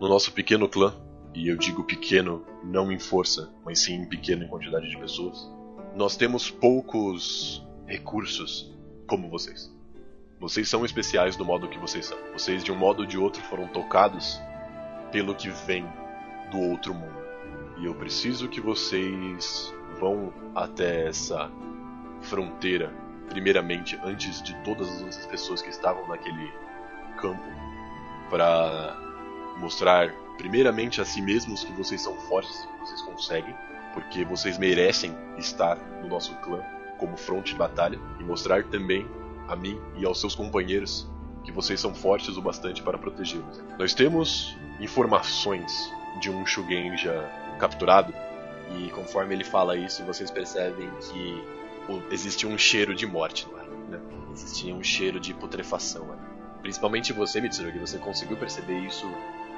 no nosso pequeno clã, e eu digo pequeno não em força, mas sim pequeno em quantidade de pessoas, nós temos poucos recursos como vocês. Vocês são especiais do modo que vocês são. Vocês, de um modo ou de outro, foram tocados pelo que vem do outro mundo. E eu preciso que vocês vão até essa fronteira, primeiramente, antes de todas as outras pessoas que estavam naquele campo, para mostrar, primeiramente, a si mesmos que vocês são fortes, que vocês conseguem, porque vocês merecem estar no nosso clã como fronte de batalha, e mostrar também a mim e aos seus companheiros que vocês são fortes o bastante para protegê-los. Nós temos informações de um Shugenja capturado, e conforme ele fala isso, vocês percebem que existe um cheiro de morte no ar. Né? Existia um cheiro de putrefação. Né? Principalmente você, Mitsurugi, você conseguiu perceber isso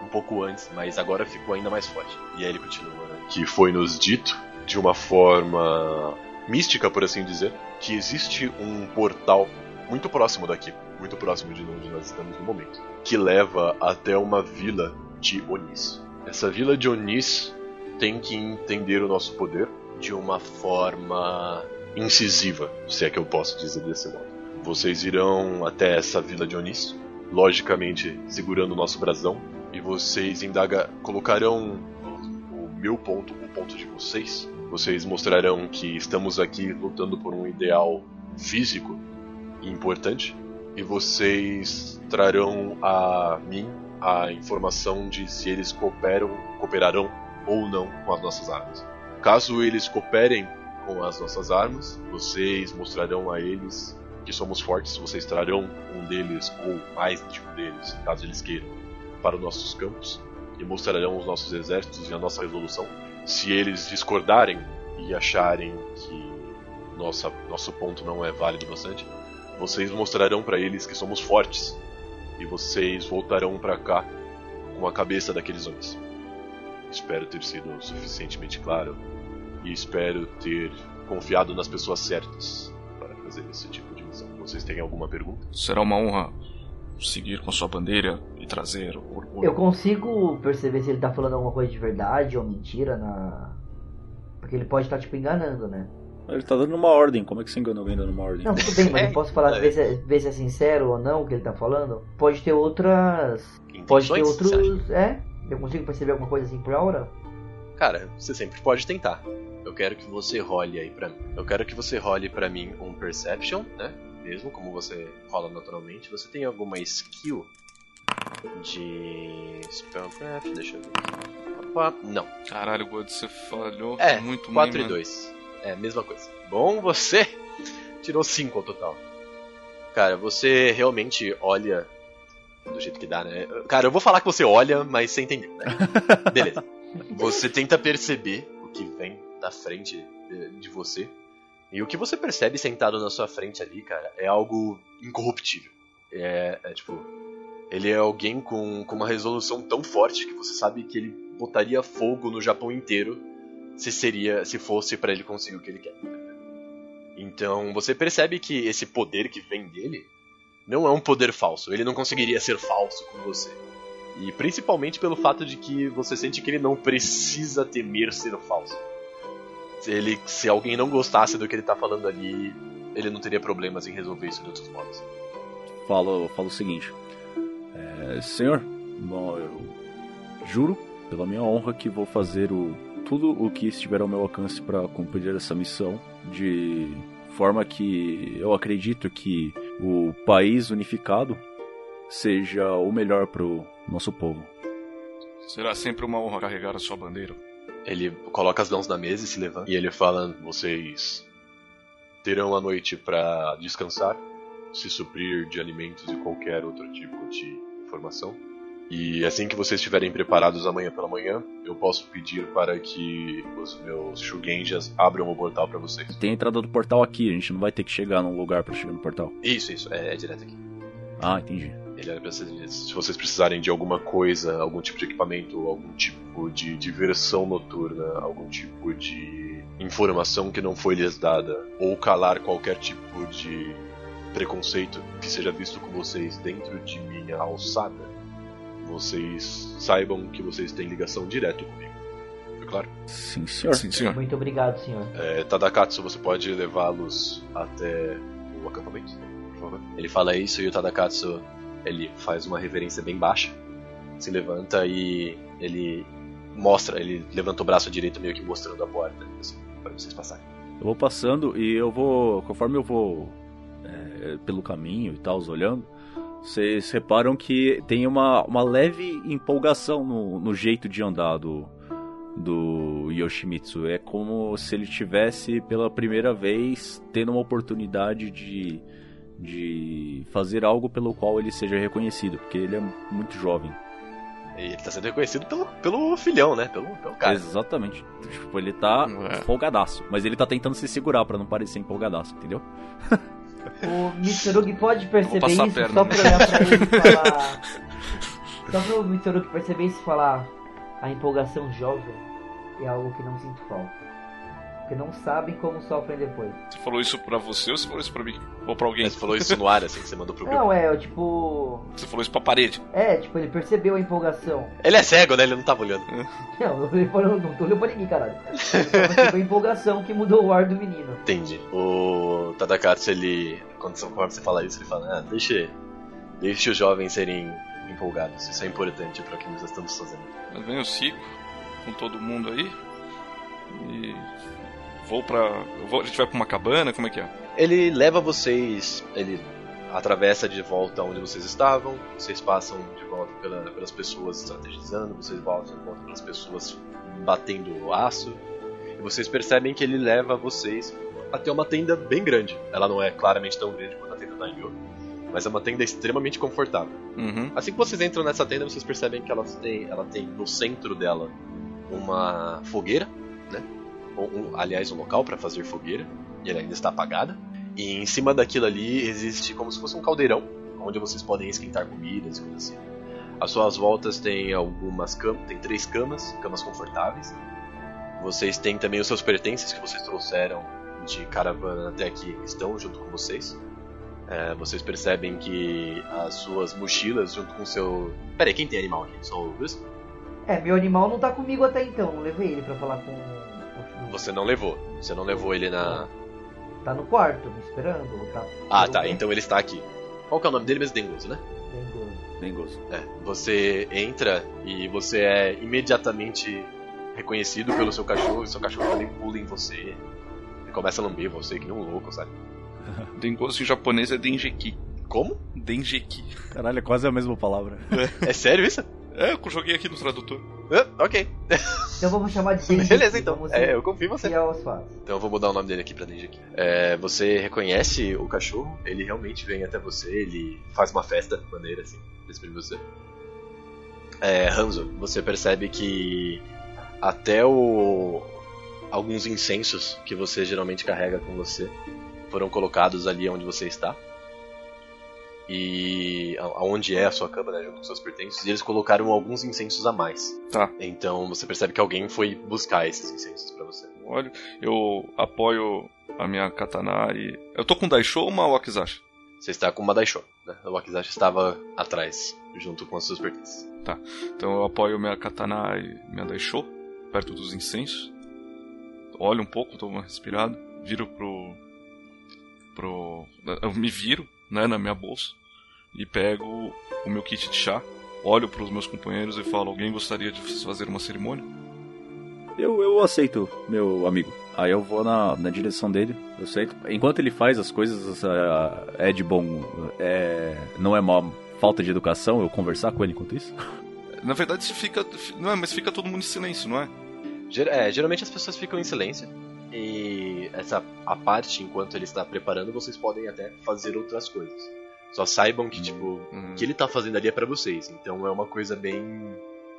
um pouco antes, mas agora ficou ainda mais forte. E aí ele continua, né? Que foi nos dito de uma forma mística, por assim dizer, que existe um portal muito próximo daqui, muito próximo de onde nós estamos no momento, que leva até uma vila de Onis. Essa vila de Onis tem que entender o nosso poder de uma forma incisiva, se é que eu posso dizer desse modo. Vocês irão até essa vila de Onis, logicamente segurando o nosso brasão, e vocês indaga, colocarão o meu ponto, o ponto de vocês. Vocês mostrarão que estamos aqui lutando por um ideal físico importante, e vocês trarão a mim a informação de se eles cooperam, cooperarão ou não com as nossas armas. Caso eles cooperem com as nossas armas, vocês mostrarão a eles que somos fortes, vocês trarão um deles ou mais de um deles, caso eles queiram, para os nossos campos e mostrarão os nossos exércitos e a nossa resolução. Se eles discordarem e acharem que nossa, nosso ponto não é válido bastante, vocês mostrarão para eles que somos fortes e vocês voltarão para cá com a cabeça daqueles homens. Espero ter sido suficientemente claro e espero ter confiado nas pessoas certas para fazer esse tipo. Vocês têm alguma pergunta? Será uma honra seguir com sua bandeira e trazer orgulho. Eu consigo perceber se ele tá falando alguma coisa de verdade ou mentira na. Porque ele pode estar, tá, tipo, enganando, né? Ele tá dando uma ordem, como é que você engana alguém dando uma ordem? Não, tudo bem, mas eu [laughs] posso falar, ver se, é, ver se é sincero ou não o que ele tá falando? Pode ter outras. Pode ter outros. É? Eu consigo perceber alguma coisa assim por aura? Cara, você sempre pode tentar. Eu quero que você role aí pra mim. Eu quero que você role pra mim um Perception, né? Mesmo como você rola naturalmente. Você tem alguma skill de Spellcraft? Deixa eu ver. Opa, não. Caralho, God, você falhou é, muito 4 e 2. É, mesma coisa. Bom, você tirou 5 ao total. Cara, você realmente olha do jeito que dá, né? Cara, eu vou falar que você olha, mas você entendeu, né? [laughs] Beleza. Você tenta perceber o que vem da frente de você. E o que você percebe sentado na sua frente ali, cara, é algo incorruptível. É, é tipo. Ele é alguém com, com uma resolução tão forte que você sabe que ele botaria fogo no Japão inteiro se seria se fosse para ele conseguir o que ele quer. Então você percebe que esse poder que vem dele não é um poder falso. Ele não conseguiria ser falso com você. E principalmente pelo fato de que você sente que ele não precisa temer ser falso. Se, ele, se alguém não gostasse do que ele está falando ali, ele não teria problemas em resolver isso de outros modos. Falo, falo o seguinte: é, Senhor, bom, eu juro pela minha honra que vou fazer o, tudo o que estiver ao meu alcance para cumprir essa missão de forma que eu acredito que o país unificado seja o melhor para o nosso povo. Será sempre uma honra carregar a sua bandeira. Ele coloca as mãos na mesa e se levanta. E ele fala: Vocês terão a noite para descansar, se suprir de alimentos e qualquer outro tipo de informação. E assim que vocês estiverem preparados amanhã pela manhã, eu posso pedir para que os meus Shugenjas abram o portal para vocês. Tem a entrada do portal aqui, a gente não vai ter que chegar num lugar para chegar no portal. Isso, isso, é, é direto aqui. Ah, entendi. Ele era pra ser, se vocês precisarem de alguma coisa, algum tipo de equipamento, algum tipo de diversão noturna, algum tipo de informação que não foi lhes dada, ou calar qualquer tipo de preconceito que seja visto com vocês dentro de minha alçada, vocês saibam que vocês têm ligação direta comigo. Foi claro? Sim, senhor. Sim, senhor. Muito obrigado, senhor. É, Tadakatsu, você pode levá-los até o acampamento, por favor? Ele fala isso e o Tadakatsu ele faz uma reverência bem baixa, se levanta e ele mostra, ele levanta o braço direito meio que mostrando a porta, assim, para vocês passarem. Eu vou passando e eu vou, conforme eu vou é, pelo caminho e tal, olhando, vocês reparam que tem uma, uma leve empolgação no, no jeito de andar do, do Yoshimitsu. É como se ele tivesse pela primeira vez tendo uma oportunidade de, de fazer algo pelo qual ele seja reconhecido, porque ele é muito jovem. E ele tá sendo reconhecido pelo, pelo filhão, né? Pelo, pelo cara. Exatamente. Tipo, ele tá É. empolgadaço. Mas ele tá tentando se segurar pra não parecer empolgadaço, entendeu? [laughs] O Mitsurugi pode perceber isso perna, só né? pra olhar pra ele e [laughs] falar. Só pro Mitsurugi perceber isso e falar. A empolgação jovem é algo que não sinto falta. Porque não sabem como sofrem depois. Você falou isso pra você ou você falou isso pra mim? Ou pra alguém? Você falou isso no ar, assim, que você mandou pro. Não, é, tipo. Você falou isso pra parede. É, tipo, ele percebeu a empolgação. Ele é cego, né? Ele não tava olhando. [laughs] Não, ele falou, não tô olhando pra ninguém, caralho. Percebeu a empolgação que mudou o ar do menino. Entendi. O Tadakatsu, ele. Quando você, fala isso, ele fala: ah, deixa, deixa os jovens serem empolgados. Isso é importante para o que nós estamos fazendo. Mas vem eu sigo com todo mundo aí. E. Vou pra. eu vou- a gente vai pra uma cabana? Como é que é? Ele leva vocês, ele atravessa de volta onde vocês estavam, vocês passam de volta pela- pelas pessoas estrategizando, vocês voltam de volta pelas pessoas batendo o aço, e vocês percebem que ele leva vocês até uma tenda bem grande. Ela não é claramente tão grande quanto a tenda da Inyo, mas é uma tenda extremamente confortável. Uhum. Assim que vocês entram nessa tenda, vocês percebem que ela tem, ela tem no centro dela uma fogueira, né? Um- aliás, um local para fazer fogueira, e ela ainda está apagada. E em cima daquilo ali existe como se fosse um caldeirão, onde vocês podem esquentar comidas e coisas assim. Às suas voltas tem algumas camas, tem três camas, camas confortáveis. Vocês têm também os seus pertences que vocês trouxeram de caravana até aqui, estão junto com vocês. É, vocês percebem que as suas mochilas junto com o seu. Pera aí, quem tem animal aqui? Só o Gus? É, meu animal não tá comigo até então, levei ele pra falar com. Você não levou. Você não levou ele na. Tá no quarto, me esperando. Tá... Ah, tá. Então ele está aqui. Qual que é o nome dele mesmo? Dengoso, né? Dengoso. Nem gosto. É. Você entra e você é imediatamente reconhecido pelo seu cachorro. E seu cachorro também pula em você. Ele começa a lamber você que nem um louco, sabe? [laughs] Dengoso em japonês é Denjeki. Como? Denjeki. Caralho, é quase a mesma palavra. É sério isso? É, eu joguei aqui no tradutor. Ah, ok. Então vamos chamar de Dengoso. [laughs] Beleza, então. É, eu confio em você. Então eu vou mudar o nome dele aqui pra Ninja aqui. É, você reconhece o cachorro, ele realmente vem até você, ele faz uma festa maneira assim, pra você. É, Hanzo, você percebe que até o alguns incensos que você geralmente carrega com você foram colocados ali onde você está. E aonde é a sua cama, né, junto com seus pertences, e eles colocaram alguns incensos a mais. Tá. Então você percebe que alguém foi buscar esses incensos pra você. Olha, eu apoio a minha katana e. Eu tô com Daisho ou uma Wakizashi? Você está com uma Daisho, né? O Wakizashi estava atrás, junto com os seus pertences. Então eu apoio minha katana e minha Daisho, perto dos incensos. Olho um pouco, dou uma respirada, viro pro. pro. Eu me viro, né, na minha bolsa e pego o meu kit de chá. Olho pros meus companheiros e falo: Alguém gostaria de fazer uma cerimônia? Eu, eu aceito, meu amigo. Aí eu vou na, na direção dele, eu aceito. Enquanto ele faz as coisas, é de bom. É, não é uma falta de educação eu conversar com ele enquanto isso? [laughs] Na verdade, se fica. Não é, mas fica todo mundo em silêncio, não é? Ger- é, geralmente as pessoas ficam em silêncio. E essa a parte, enquanto ele está preparando, vocês podem até fazer outras coisas. Só saibam que, tipo, Hum. o que ele tá fazendo ali é pra vocês. Então é uma coisa bem.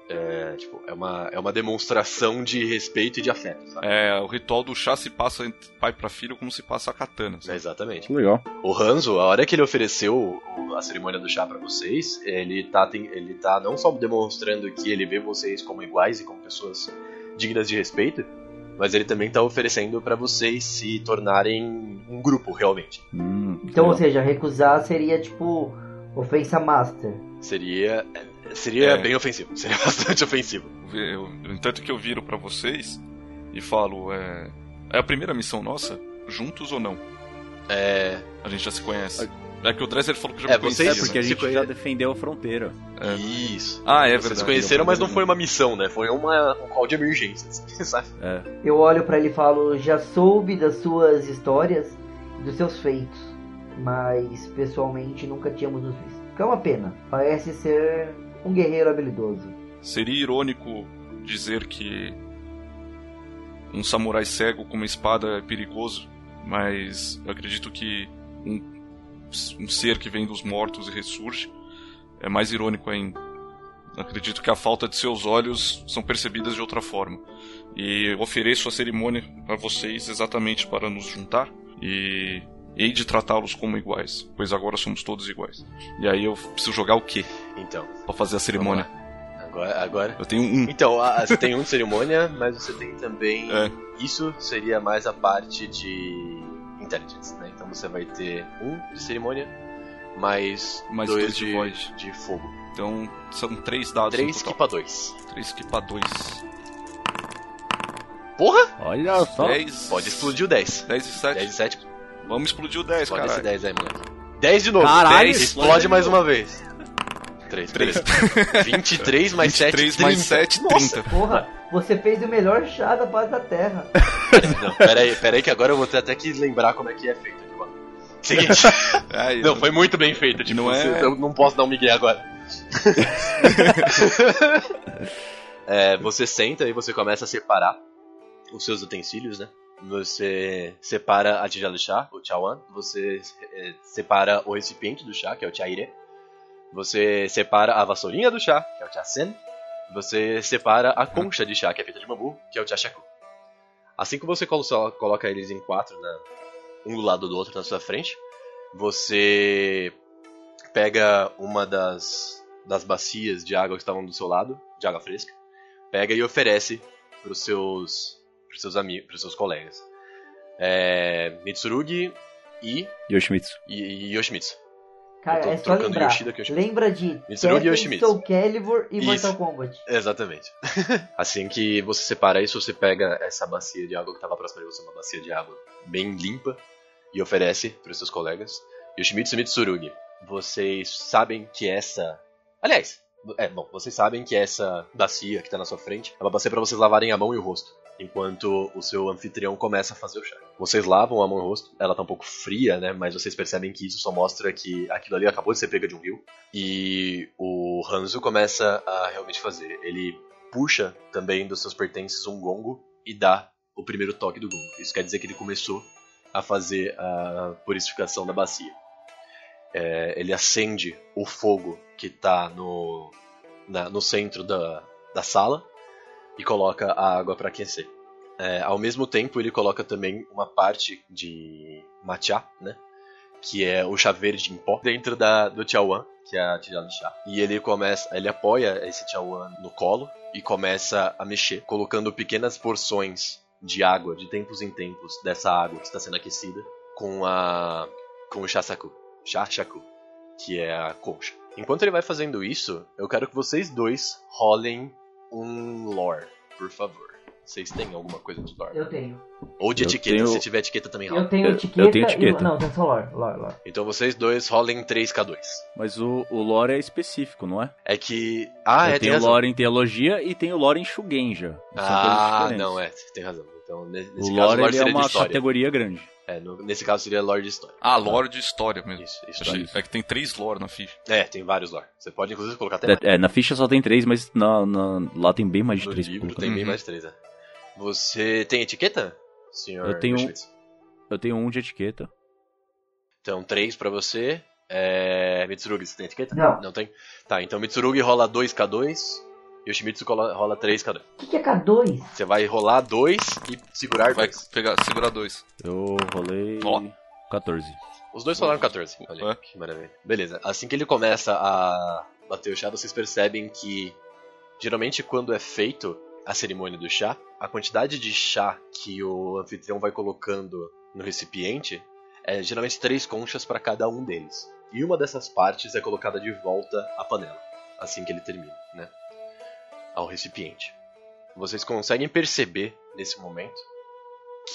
É, tipo, é uma, é uma demonstração de respeito e de afeto, sabe? É, o ritual do chá se passa entre pai pra filho como se passa a katana. É, exatamente. Legal. O Hanzo, a hora que ele ofereceu a cerimônia do chá pra vocês, ele tá, tem- ele tá não só demonstrando que ele vê vocês como iguais e como pessoas dignas de respeito, mas ele também tá oferecendo pra vocês se tornarem um grupo realmente. Hum, Então, ou seja, recusar seria tipo ofensa master. Seria seria É. bem ofensivo, [laughs] seria bastante ofensivo. Eu, eu, tanto que eu viro pra vocês e falo: é, é a primeira missão nossa, juntos ou não? É, A gente já se conhece. É que o Dresser falou que já É, me vocês- conhecia. É porque a gente conhe- já defendeu a fronteira. É. isso. Ah, é Vocês verdade. se conheceram, mas não foi uma missão, né? Foi uma, call de emergência, [laughs] sabe? Eu olho pra ele e falo: já soube das suas histórias dos seus feitos, mas pessoalmente nunca tínhamos nos visto. Que é uma pena. Parece ser um guerreiro habilidoso. Seria irônico dizer que um samurai cego com uma espada é perigoso, mas eu acredito que um um ser que vem dos mortos e ressurge, é mais irônico ainda. Acredito que a falta de seus olhos são percebidas de outra forma. E ofereço a cerimônia a vocês exatamente para nos juntar e hei de tratá-los como iguais, pois agora somos todos iguais. E aí eu preciso jogar o quê Então, para fazer a cerimônia? agora, agora. Eu tenho um. Então, a- você tem um de cerimônia, mas você tem também. É. Isso seria mais a parte de intelligence, né? Então você vai ter um de cerimônia, mais, Mais dois, dois de de, de fogo. Então são três dados. Três equipa dois. Três equipa dois. Porra! Olha só. Dez. Pode explodir o 10. 10 e 7. 10 e 7. Vamos explodir o 10, Explode esse cara. 10 aí, moleque. 10 de novo. Caralho, 10. explode Explode de mais uma vez. 3. 3. 23 mais 7, 23 30. mais 7, Nossa. 30. Porra, você fez o melhor chá da paz da terra. [laughs] Não, pera aí, pera aí que agora eu vou ter até que lembrar como é que é feito aqui, mano. Seguinte. [laughs] Ai, Não, foi muito bem feito. Tipo, Não é- eu não posso dar um migué agora. É, você senta e você começa a separar os seus utensílios, né? Você separa a tigela de chá, o chawan. Você é, separa o recipiente do chá, que é o chaire. Você separa a vassourinha do chá, que é o chasen. Você separa a concha de chá, que é feita de bambu, que é o chachaku. Assim que você coloca eles em quatro, né, um do lado do outro na sua frente, você pega uma das, das bacias de água que estavam do seu lado, de água fresca, pega e oferece para os seus, pros seus amigos, para seus colegas. É, Mitsurugi e, Yoshimitsu. e, e Yoshimitsu. Cara, é só lembrar. Yoshida Yoshimitsu. Lembra de Mitsurugi e Tekken, Yoshimitsu. Soul Calibur e Isso. Mortal Kombat. Exatamente. [laughs] assim que você separa isso, você pega essa bacia de água que estava próxima de você, uma bacia de água bem limpa, e oferece para os seus colegas. Yoshimitsu e Mitsurugi, vocês sabem que essa. Aliás, é, bom, vocês sabem que essa bacia que está na sua frente é uma bacia para vocês lavarem a mão e o rosto. Enquanto o seu anfitrião começa a fazer o chá. Vocês lavam a mão e o rosto, ela tá um pouco fria, né? Mas vocês percebem que isso só mostra que aquilo ali acabou de ser pega de um rio. E o Hanzo começa a realmente fazer. Ele puxa também dos seus pertences um gongo e dá o primeiro toque do gongo. Isso quer dizer que ele começou a fazer a purificação da bacia. É, ele acende o fogo que está no, no centro da, da sala e coloca a água para aquecer. É, ao mesmo tempo, ele coloca também uma parte de matcha, né? Que é o chá verde em pó, dentro da, do chawan, que é a tigela de chá. E ele começa, ele apoia esse chawan no colo e começa a mexer, colocando pequenas porções de água, de tempos em tempos, dessa água que está sendo aquecida, com a com o chasaku, chachaku, que é a concha. Enquanto ele vai fazendo isso, eu quero que vocês dois rolem um lore, por favor. Vocês têm alguma coisa de lore? Eu tenho. Ou de Eu etiqueta, tenho- se tiver etiqueta também rola. Eu tenho Eu- etiqueta. eu tenho e- etiqueta. Não, tem só lore. Lore, lore. Então vocês dois rolem 3k2. Mas o, o lore é específico, não é? É que. Ah, eu é, tem tenho o razão. lore em teologia e tenho o lore em Shugenja. Ah, não, é, tem razão. Então, ne- nesse O caso, lore, lore ele é uma categoria grande. É, no- nesse caso seria lore de história. Ah, lore de história mesmo. Isso, Achei- história. É que tem três lore na ficha. É, tem vários lore. Você pode inclusive colocar até mais. É, na ficha só tem três, mas na, na- lá tem bem mais de No três. livro tem bem Uhum. mais de três, né? Você tem etiqueta, senhor? Eu tenho um- Schmitz? Eu tenho um de etiqueta. Então, três pra você. É... Mitsurugi, você tem etiqueta? Não. Não tem? Tá, então Mitsurugi rola 2k2 e o Shimizu rola, rola 3k2. O que, que é K2? Você vai rolar 2 e segurar Vai 2. pegar, segurar dois. Eu rolei Ó. 14. Os dois rolaram 14. Olha, É. que maravilha. Beleza, assim que ele começa a bater o chá, vocês percebem que geralmente quando é feito a cerimônia do chá, a quantidade de chá que o anfitrião vai colocando no recipiente é geralmente três conchas para cada um deles. E uma dessas partes é colocada de volta à panela, assim que ele termina, né? Ao recipiente. Vocês conseguem perceber nesse momento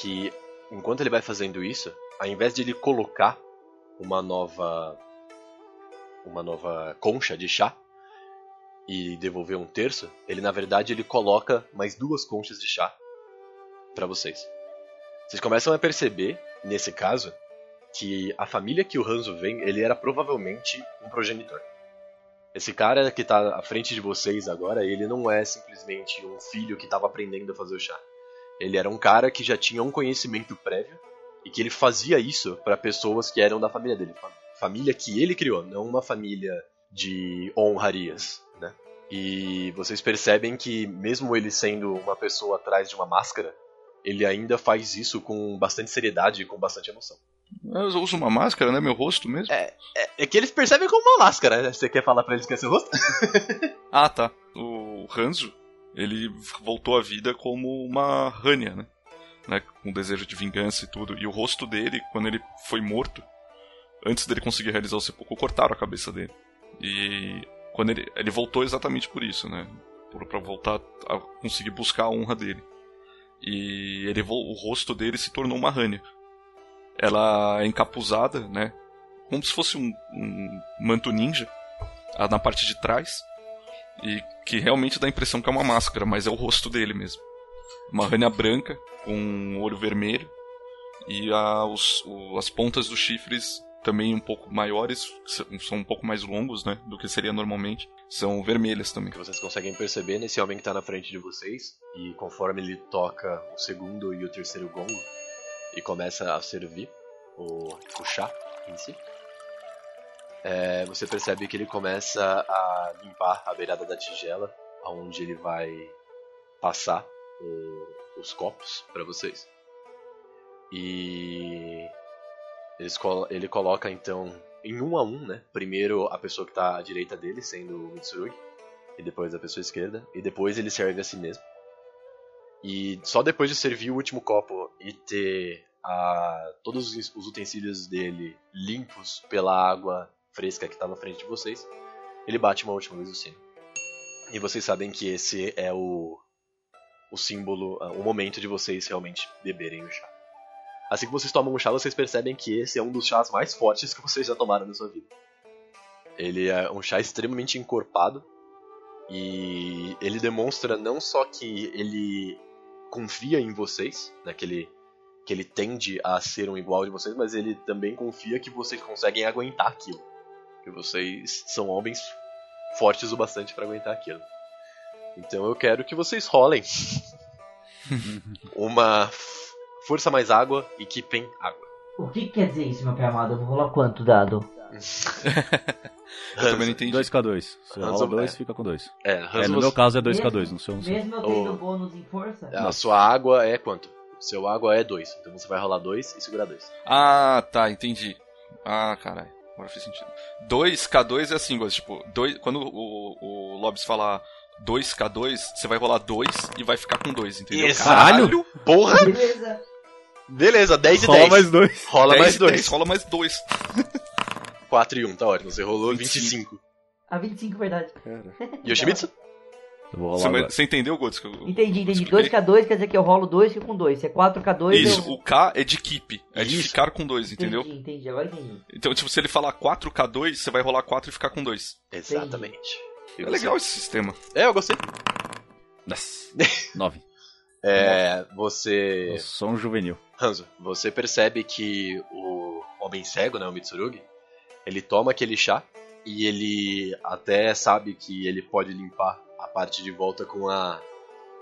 que enquanto ele vai fazendo isso, ao invés de ele colocar uma nova uma nova concha de chá e devolver um terço, ele na verdade ele coloca mais duas conchas de chá para vocês. Vocês começam a perceber nesse caso que a família que o Hanzo vem, ele era provavelmente um progenitor. Esse cara que tá à frente de vocês agora, ele não é simplesmente um filho que estava aprendendo a fazer o chá. Ele era um cara que já tinha um conhecimento prévio e que ele fazia isso para pessoas que eram da família dele, fa- família que ele criou, não uma família de honrarias, né? E vocês percebem que mesmo ele sendo uma pessoa atrás de uma máscara, ele ainda faz isso com bastante seriedade e com bastante emoção. Eu uso uma máscara, né? Meu rosto mesmo. É, é, é que eles percebem como uma máscara, né? Você quer falar pra eles que é seu rosto? [laughs] Ah, tá. O Hanzo, ele voltou à vida como uma Hania, né? né? Com desejo de vingança e tudo. E o rosto dele, quando ele foi morto, antes dele conseguir realizar o sepulcro, cortaram a cabeça dele. E quando ele, ele voltou exatamente por isso, né? Por, pra voltar a conseguir buscar a honra dele. E ele o rosto dele se tornou uma Hania. Ela é encapuzada, né? Como se fosse um, um manto ninja na parte de trás. E que realmente dá a impressão que é uma máscara, mas é o rosto dele mesmo. Uma ranha branca, com um olho vermelho. E a, os, o- as pontas dos chifres também um pouco maiores, são- um pouco mais longos, né? Do que seria normalmente. São vermelhas também. que vocês conseguem perceber nesse homem que tá na frente de vocês, e conforme ele toca o segundo e o terceiro gongo, e começa a servir o, o chá em si, é, você percebe que ele começa a limpar a beirada da tigela, aonde ele vai passar o- os copos para vocês. E ele coloca então em um a um, né? Primeiro a pessoa que tá à direita dele, sendo o Mitsurugi, e depois a pessoa esquerda, e depois ele serve a si mesmo. E só depois de servir o último copo e ter a, todos os os utensílios dele limpos pela água fresca que tá na frente de vocês, ele bate uma última vez o sino. E vocês sabem que esse é o, o símbolo, ah, o momento de vocês realmente beberem o chá. Assim que vocês tomam o chá, vocês percebem que esse é um dos chás mais fortes que vocês já tomaram na sua vida. Ele é um chá extremamente encorpado e ele demonstra não só que ele confia em vocês, né, que, ele, tende a ser um igual de vocês, mas ele também confia que vocês conseguem aguentar aquilo. Que vocês são homens fortes o bastante para aguentar aquilo. Então eu quero que vocês rolem [laughs] uma força mais água e keepem água. O que quer dizer isso, meu pai amado? Eu vou rolar quanto dado? [laughs] Eu também não entendi. 2k2. Você Hanzo- rola 2, é. fica com 2. É, É, no meu você- caso é 2k2, no seu não sei. Mesmo eu tendo O- bônus em força? a sua água é quanto? Seu água é 2. Então você vai rolar 2 e segurar 2. Ah, tá, entendi. Ah, caralho. Agora fez sentido. 2K2 é assim, tipo, dois, quando o, o Lobs falar 2K2, você vai rolar 2 e vai ficar com 2, entendeu? Exato. Caralho! Porra! Beleza. Beleza, 10 e Rola 10. mais 2. Rola 10 mais e 10, 2. rola mais 2. 4 e 1, tá ótimo. Você rolou 25. 25. A 25, verdade. Yoshimitsu? [laughs] Eu vou rolar Você, agora. você entendeu, eu- Entendi, entendi. expliquei? 2k2 quer dizer que eu rolo 2 e fico com 2. Se é 4k2, Isso, eu... o K é de keep, é de Isso. ficar com 2, entendeu? Entendi, entendi. Agora entendi. Então, tipo, se ele falar 4K2, você vai rolar 4 e ficar com 2. Exatamente. É legal esse sistema. É, eu gostei. 9. [laughs] É, você. Eu sou um juvenil. Hanzo, você percebe que o homem cego, né, o Mitsurugi, ele toma aquele chá e ele até sabe que ele pode limpar a parte de volta com a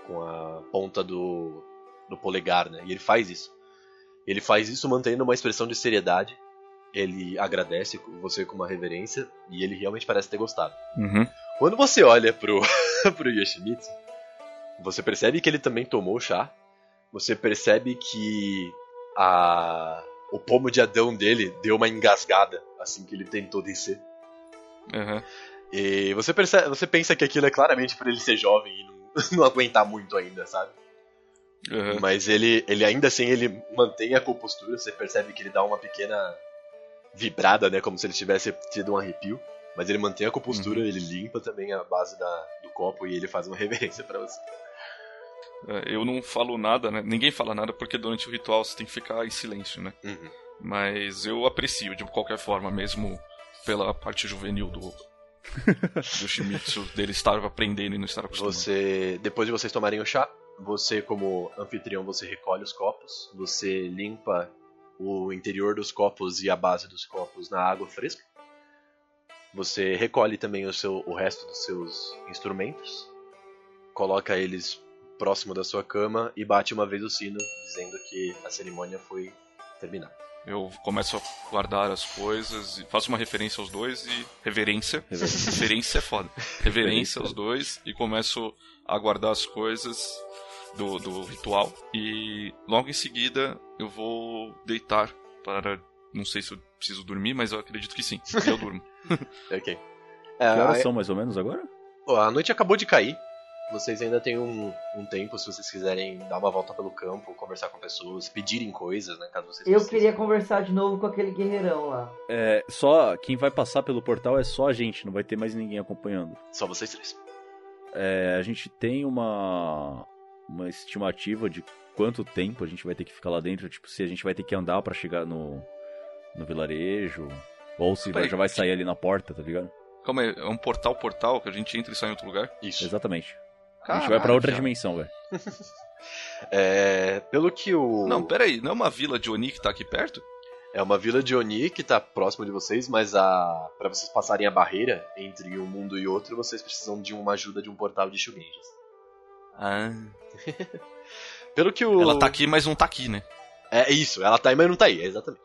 com a ponta do, do polegar, né? E ele faz isso. Ele faz isso mantendo uma expressão de seriedade. Ele agradece você com uma reverência e ele realmente parece ter gostado. Uhum. Quando você olha pro, [laughs] pro Yoshimitsu, você percebe que ele também tomou chá. Você percebe que a, o pomo de Adão dele deu uma engasgada assim que ele tentou descer. Uhum. E você, percebe, você pensa que aquilo é claramente para ele ser jovem e não, [laughs] não aguentar muito ainda, sabe? Uhum. Mas ele, ele ainda assim ele mantém a compostura. Você percebe que ele dá uma pequena vibrada, né? Como se ele tivesse tido um arrepio. Mas ele mantém a compostura, ele limpa também a base da, do copo e ele faz uma [laughs] reverência pra você. É, Eu não falo nada, né? Ninguém fala nada porque durante o ritual você tem que ficar em silêncio, né? Uhum. Mas eu aprecio de qualquer forma, mesmo pela parte juvenil do, [laughs] do Shimizu, dele estar aprendendo e não estar acostumado. Você, depois de vocês tomarem o chá, você como anfitrião você recolhe os copos, você limpa o interior dos copos e a base dos copos na água fresca. Você recolhe também o, seu, o resto dos seus instrumentos, coloca eles próximo da sua cama e bate uma vez o sino, dizendo que a cerimônia foi terminada. Eu começo a guardar as coisas, e faço uma referência aos dois e. Reverência. reverência é foda. [laughs] Reverência aos dois e começo a guardar as coisas do, do ritual. E logo em seguida eu vou deitar para. Não sei se eu preciso dormir, mas eu acredito que sim. Eu durmo. [laughs] Ok. Que horas a, são mais ou menos agora? a noite acabou de cair. Vocês ainda têm um, um tempo se vocês quiserem dar uma volta pelo campo, conversar com pessoas, pedirem coisas, né? Caso vocês Eu precisem. queria conversar de novo com aquele guerreirão lá. É, só quem vai passar pelo portal é só a gente, não vai ter mais ninguém acompanhando. Só vocês três. É, a gente tem uma uma estimativa de quanto tempo a gente vai ter que ficar lá dentro, tipo, se a gente vai ter que andar pra chegar no no vilarejo ou se Peraí, já vai sair ali na porta, tá ligado? Calma aí, é um portal portal que a gente entra e sai em outro lugar? Isso. Exatamente. A gente vai pra outra dimensão, velho. [laughs] É, pelo que o. Não, peraí, não é uma vila de Oni que tá aqui perto? É uma vila de Oni que tá próximo de vocês, mas a para vocês passarem a barreira entre um mundo e outro, vocês precisam de uma ajuda de um portal de Shugenjas. Ah. [laughs] Pelo que o. Ela tá aqui, mas não tá aqui, né? É isso, ela tá aí, mas não tá aí, exatamente.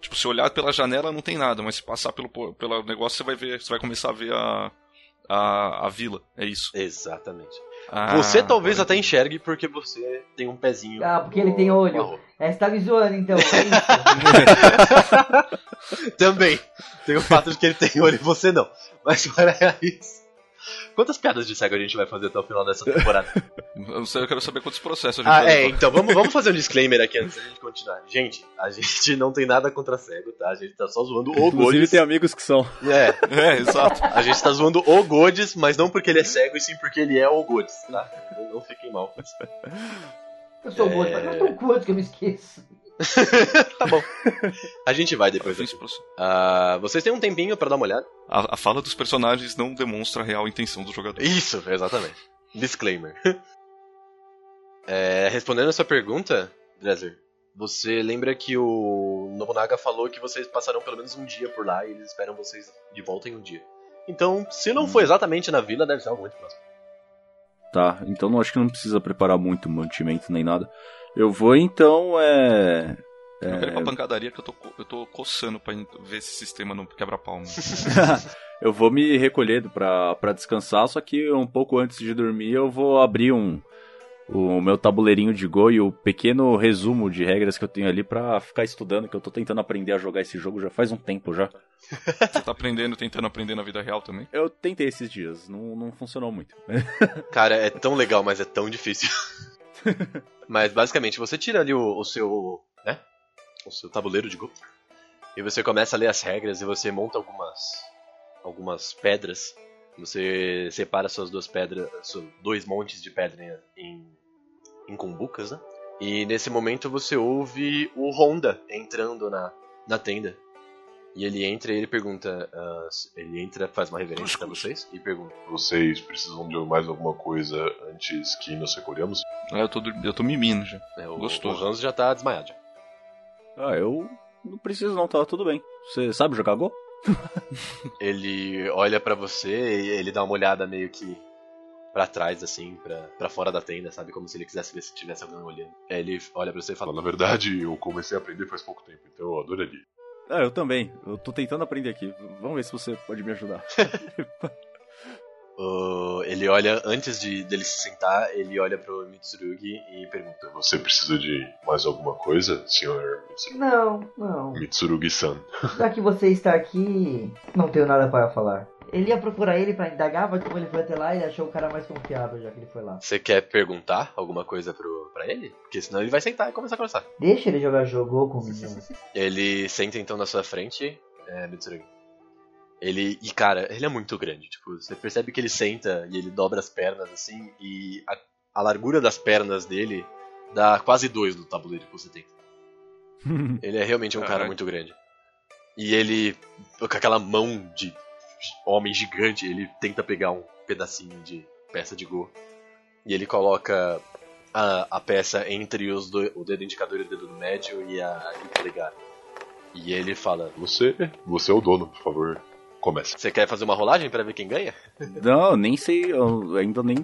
Tipo, se olhar pela janela não tem nada, mas se passar pelo, pelo negócio você vai ver, você vai começar a ver a, a, a vila. É isso. Exatamente. Ah, você talvez até enxergue porque você tem um pezinho. Ah, porque ele tem olho. no. É, você tá me zoando então. É [laughs] isso? Também. Tem o fato de que ele tem olho e você não. Mas para isso. Quantas piadas de cego a gente vai fazer até o final dessa temporada? Eu não sei, eu quero saber quantos processos a gente Ah, vai é, levar. então vamos, vamos fazer um disclaimer aqui antes da gente continuar. Gente, a gente não tem nada contra cego, tá? A gente tá só zoando o Inclusive Godes. tem amigos que são. É, É, exato. a gente tá zoando o Godes, mas não porque ele é cego, e sim porque ele é o Godes, tá? Não, não fiquem mal com isso. Eu sou gordo, mas não sou gordo que eu me esqueço. [laughs] Tá bom. A gente vai depois Ah, vocês têm um tempinho pra dar uma olhada? A, a fala dos personagens não demonstra a real intenção do jogador. Isso, exatamente. Disclaimer. [laughs] É, respondendo a sua pergunta, Dresler, você lembra que o Nobunaga falou que vocês passarão pelo menos um dia por lá e eles esperam vocês de volta em um dia. Então, se não for exatamente na vila, deve ser algo muito próximo. Tá, então não acho que não precisa preparar muito mantimento nem nada. Eu vou então é. Eu quero ir pra pancadaria que eu tô, eu tô coçando pra ver esse sistema não quebra pau. [laughs] né? eu vou me recolher pra, pra descansar, só que um pouco antes de dormir eu vou abrir um o meu tabuleirinho de Go e o pequeno resumo de regras que eu tenho ali pra ficar estudando, que eu tô tentando aprender a jogar esse jogo já faz um tempo já. Você tá aprendendo, tentando aprender na vida real também? Eu tentei esses dias, não, não funcionou muito. Cara, é tão legal, mas é tão difícil. [laughs] mas basicamente, você tira ali o, o seu. né? O seu tabuleiro de Go. E você começa a ler as regras e você monta algumas. algumas pedras. Você separa suas duas pedras. seus dois montes de pedra em. em cumbucas, né? E nesse momento você ouve o Honda entrando na, na tenda. E ele entra e ele pergunta. ah, ele entra, faz uma reverência pra vocês e pergunta. Vocês precisam de mais alguma coisa antes que nos recolhemos? Ah, eu tô, eu tô mimindo já. É, o, Gostoso. o Hans já tá desmaiado. já. Ah, eu não preciso não, tá tudo bem. Você sabe jogar Go? [laughs] Ele olha pra você e ele dá uma olhada meio que pra trás, assim, pra, pra fora da tenda, sabe? Como se ele quisesse ver se tivesse alguém olhando. Aí ele olha pra você e fala: Na verdade, eu comecei a aprender faz pouco tempo, então eu adoraria. Ah, eu também. Eu tô tentando aprender aqui. Vamos ver se você pode me ajudar. [laughs] [laughs] Ele olha, antes de dele se sentar, ele olha pro Mitsurugi e pergunta: Você precisa de mais alguma coisa, senhor Mitsurugi- Não, não. Mitsurugi-san? Já que você está aqui, não tenho nada para falar. Ele ia procurar ele pra indagar, mas como ele foi até lá, ele achou o cara mais confiável já que ele foi lá. Você quer perguntar alguma coisa pro, pra ele? Porque senão ele vai sentar e começar a conversar. Deixa ele jogar jogo com o menino. Ele senta então na sua frente, é, Mitsurugi. Ele. E cara, ele é muito grande. Tipo, você percebe que ele senta e ele dobra as pernas assim, e a, a largura das pernas dele dá quase dois do tabuleiro que você tem. [laughs] Ele é realmente um cara muito grande. E ele, com aquela mão de homem gigante, ele tenta pegar um pedacinho de peça de Go. E ele coloca a, a peça entre os do- o dedo indicador e o dedo do médio e, a, e polegar. E ele fala: Você, você é o dono, por favor. Começa. Você quer fazer uma rolagem pra ver quem ganha? Não, nem sei, eu ainda nem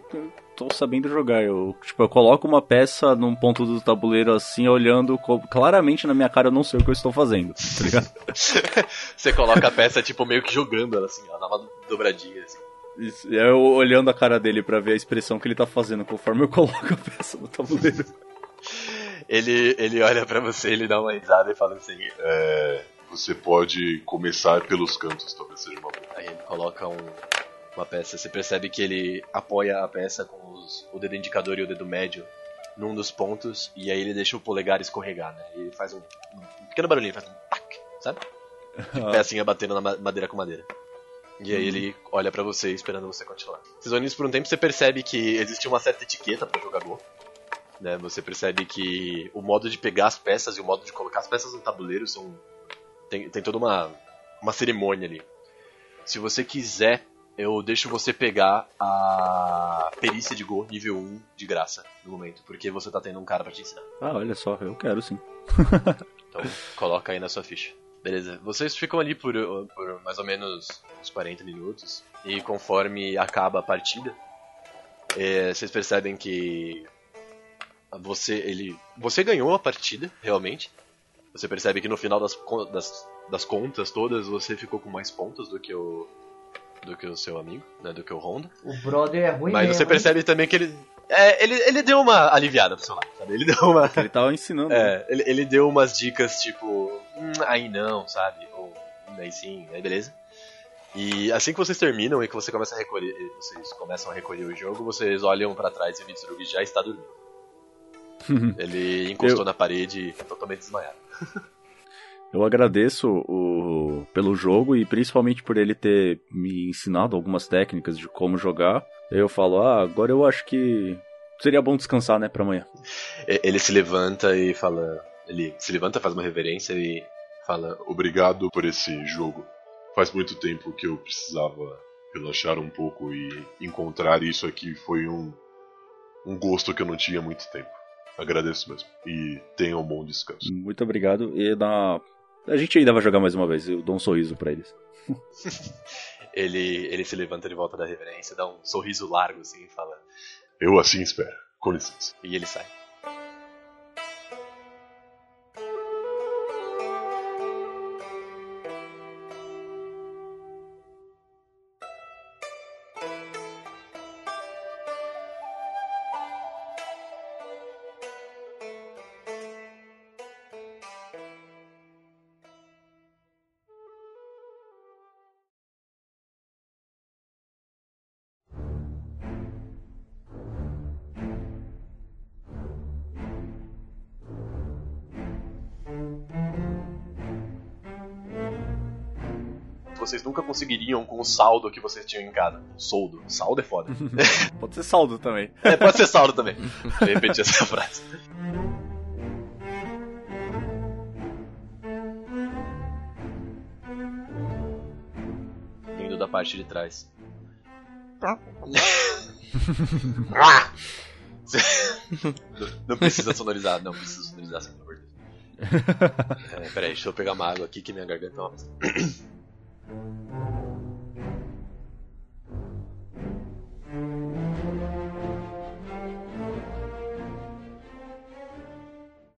tô sabendo jogar. Eu, tipo, eu coloco uma peça num ponto do tabuleiro assim, olhando claramente na minha cara, eu não sei o que eu estou fazendo, tá ligado? [laughs] Você coloca a peça, tipo, meio que jogando ela assim, ó, dá dobradinha, assim. Isso, aí eu olhando a cara dele pra ver a expressão que ele tá fazendo conforme eu [laughs] coloco a peça no tabuleiro. Ele, ele olha pra você, ele dá uma risada e fala assim. É, você pode começar pelos cantos, talvez seja uma boa. Aí ele coloca um- uma peça. Você percebe que ele apoia a peça com os- o dedo indicador e o dedo médio num dos pontos, e aí ele deixa o polegar escorregar, né? E ele faz um, um pequeno barulhinho, faz um tac, sabe? [laughs] Pecinha batendo na ma- madeira com madeira. E aí ele olha pra você esperando você continuar. Vocês olham isso por um tempo, você percebe que existe uma certa etiqueta pro jogador. Né? Você percebe que o modo de pegar as peças e o modo de colocar as peças no tabuleiro são. Tem, tem toda uma, uma cerimônia ali. Se você quiser, eu deixo você pegar a perícia de Go nível 1 de graça no momento, porque você tá tendo um cara pra te ensinar. Ah, olha só, eu quero sim. Então, [laughs] coloca aí na sua ficha. Beleza, vocês ficam ali por, por mais ou menos uns 40 minutos, e conforme acaba a partida, é, vocês percebem que você, ele, você ganhou a partida, realmente. Você percebe que no final das, das, das contas todas, você ficou com mais pontos do que o, do que o seu amigo, né, do que o Honda. O brother é ruim Mas mesmo, você hein? percebe também que ele, é, ele, ele deu uma aliviada pro seu lado, sabe? Ele deu uma... Ele tava ensinando. né? É, ele, ele deu umas dicas tipo, hum, aí não, sabe? Ou hum, aí sim, aí beleza. E assim que vocês terminam e que você começa a recolher, vocês começam a recolher o jogo, vocês olham pra trás e o Mitsurugi já está dormindo. [laughs] Ele encostou Eu- na parede totalmente desmaiado. [laughs] Eu agradeço o, pelo jogo e principalmente por ele ter me ensinado algumas técnicas de como jogar. Eu falo, ah, agora eu acho que seria bom descansar, né, pra amanhã. Ele se levanta e fala. Ele se levanta, faz uma reverência e fala. Obrigado por esse jogo. Faz muito tempo que eu precisava relaxar um pouco e encontrar isso aqui foi um, um gosto que eu não tinha há muito tempo. Agradeço mesmo. E tenha um bom descanso. Muito obrigado. E na... a gente ainda vai jogar mais uma vez. Eu dou um sorriso pra eles. [laughs] Ele, ele se levanta de volta da reverência, dá um sorriso largo assim e fala. Eu assim espero. Com licença. E ele sai. Nunca conseguiriam com o saldo que vocês tinham em casa. Soldo. Saldo é foda. [laughs] Pode ser saldo também. É, pode ser saldo também. Eu repeti essa frase. Vindo da parte de trás. não, precisa sonorizar, não precisa sonorizar, pelo amor de Deus. É, peraí, deixa eu pegar uma água aqui que minha garganta é uma... Thank you.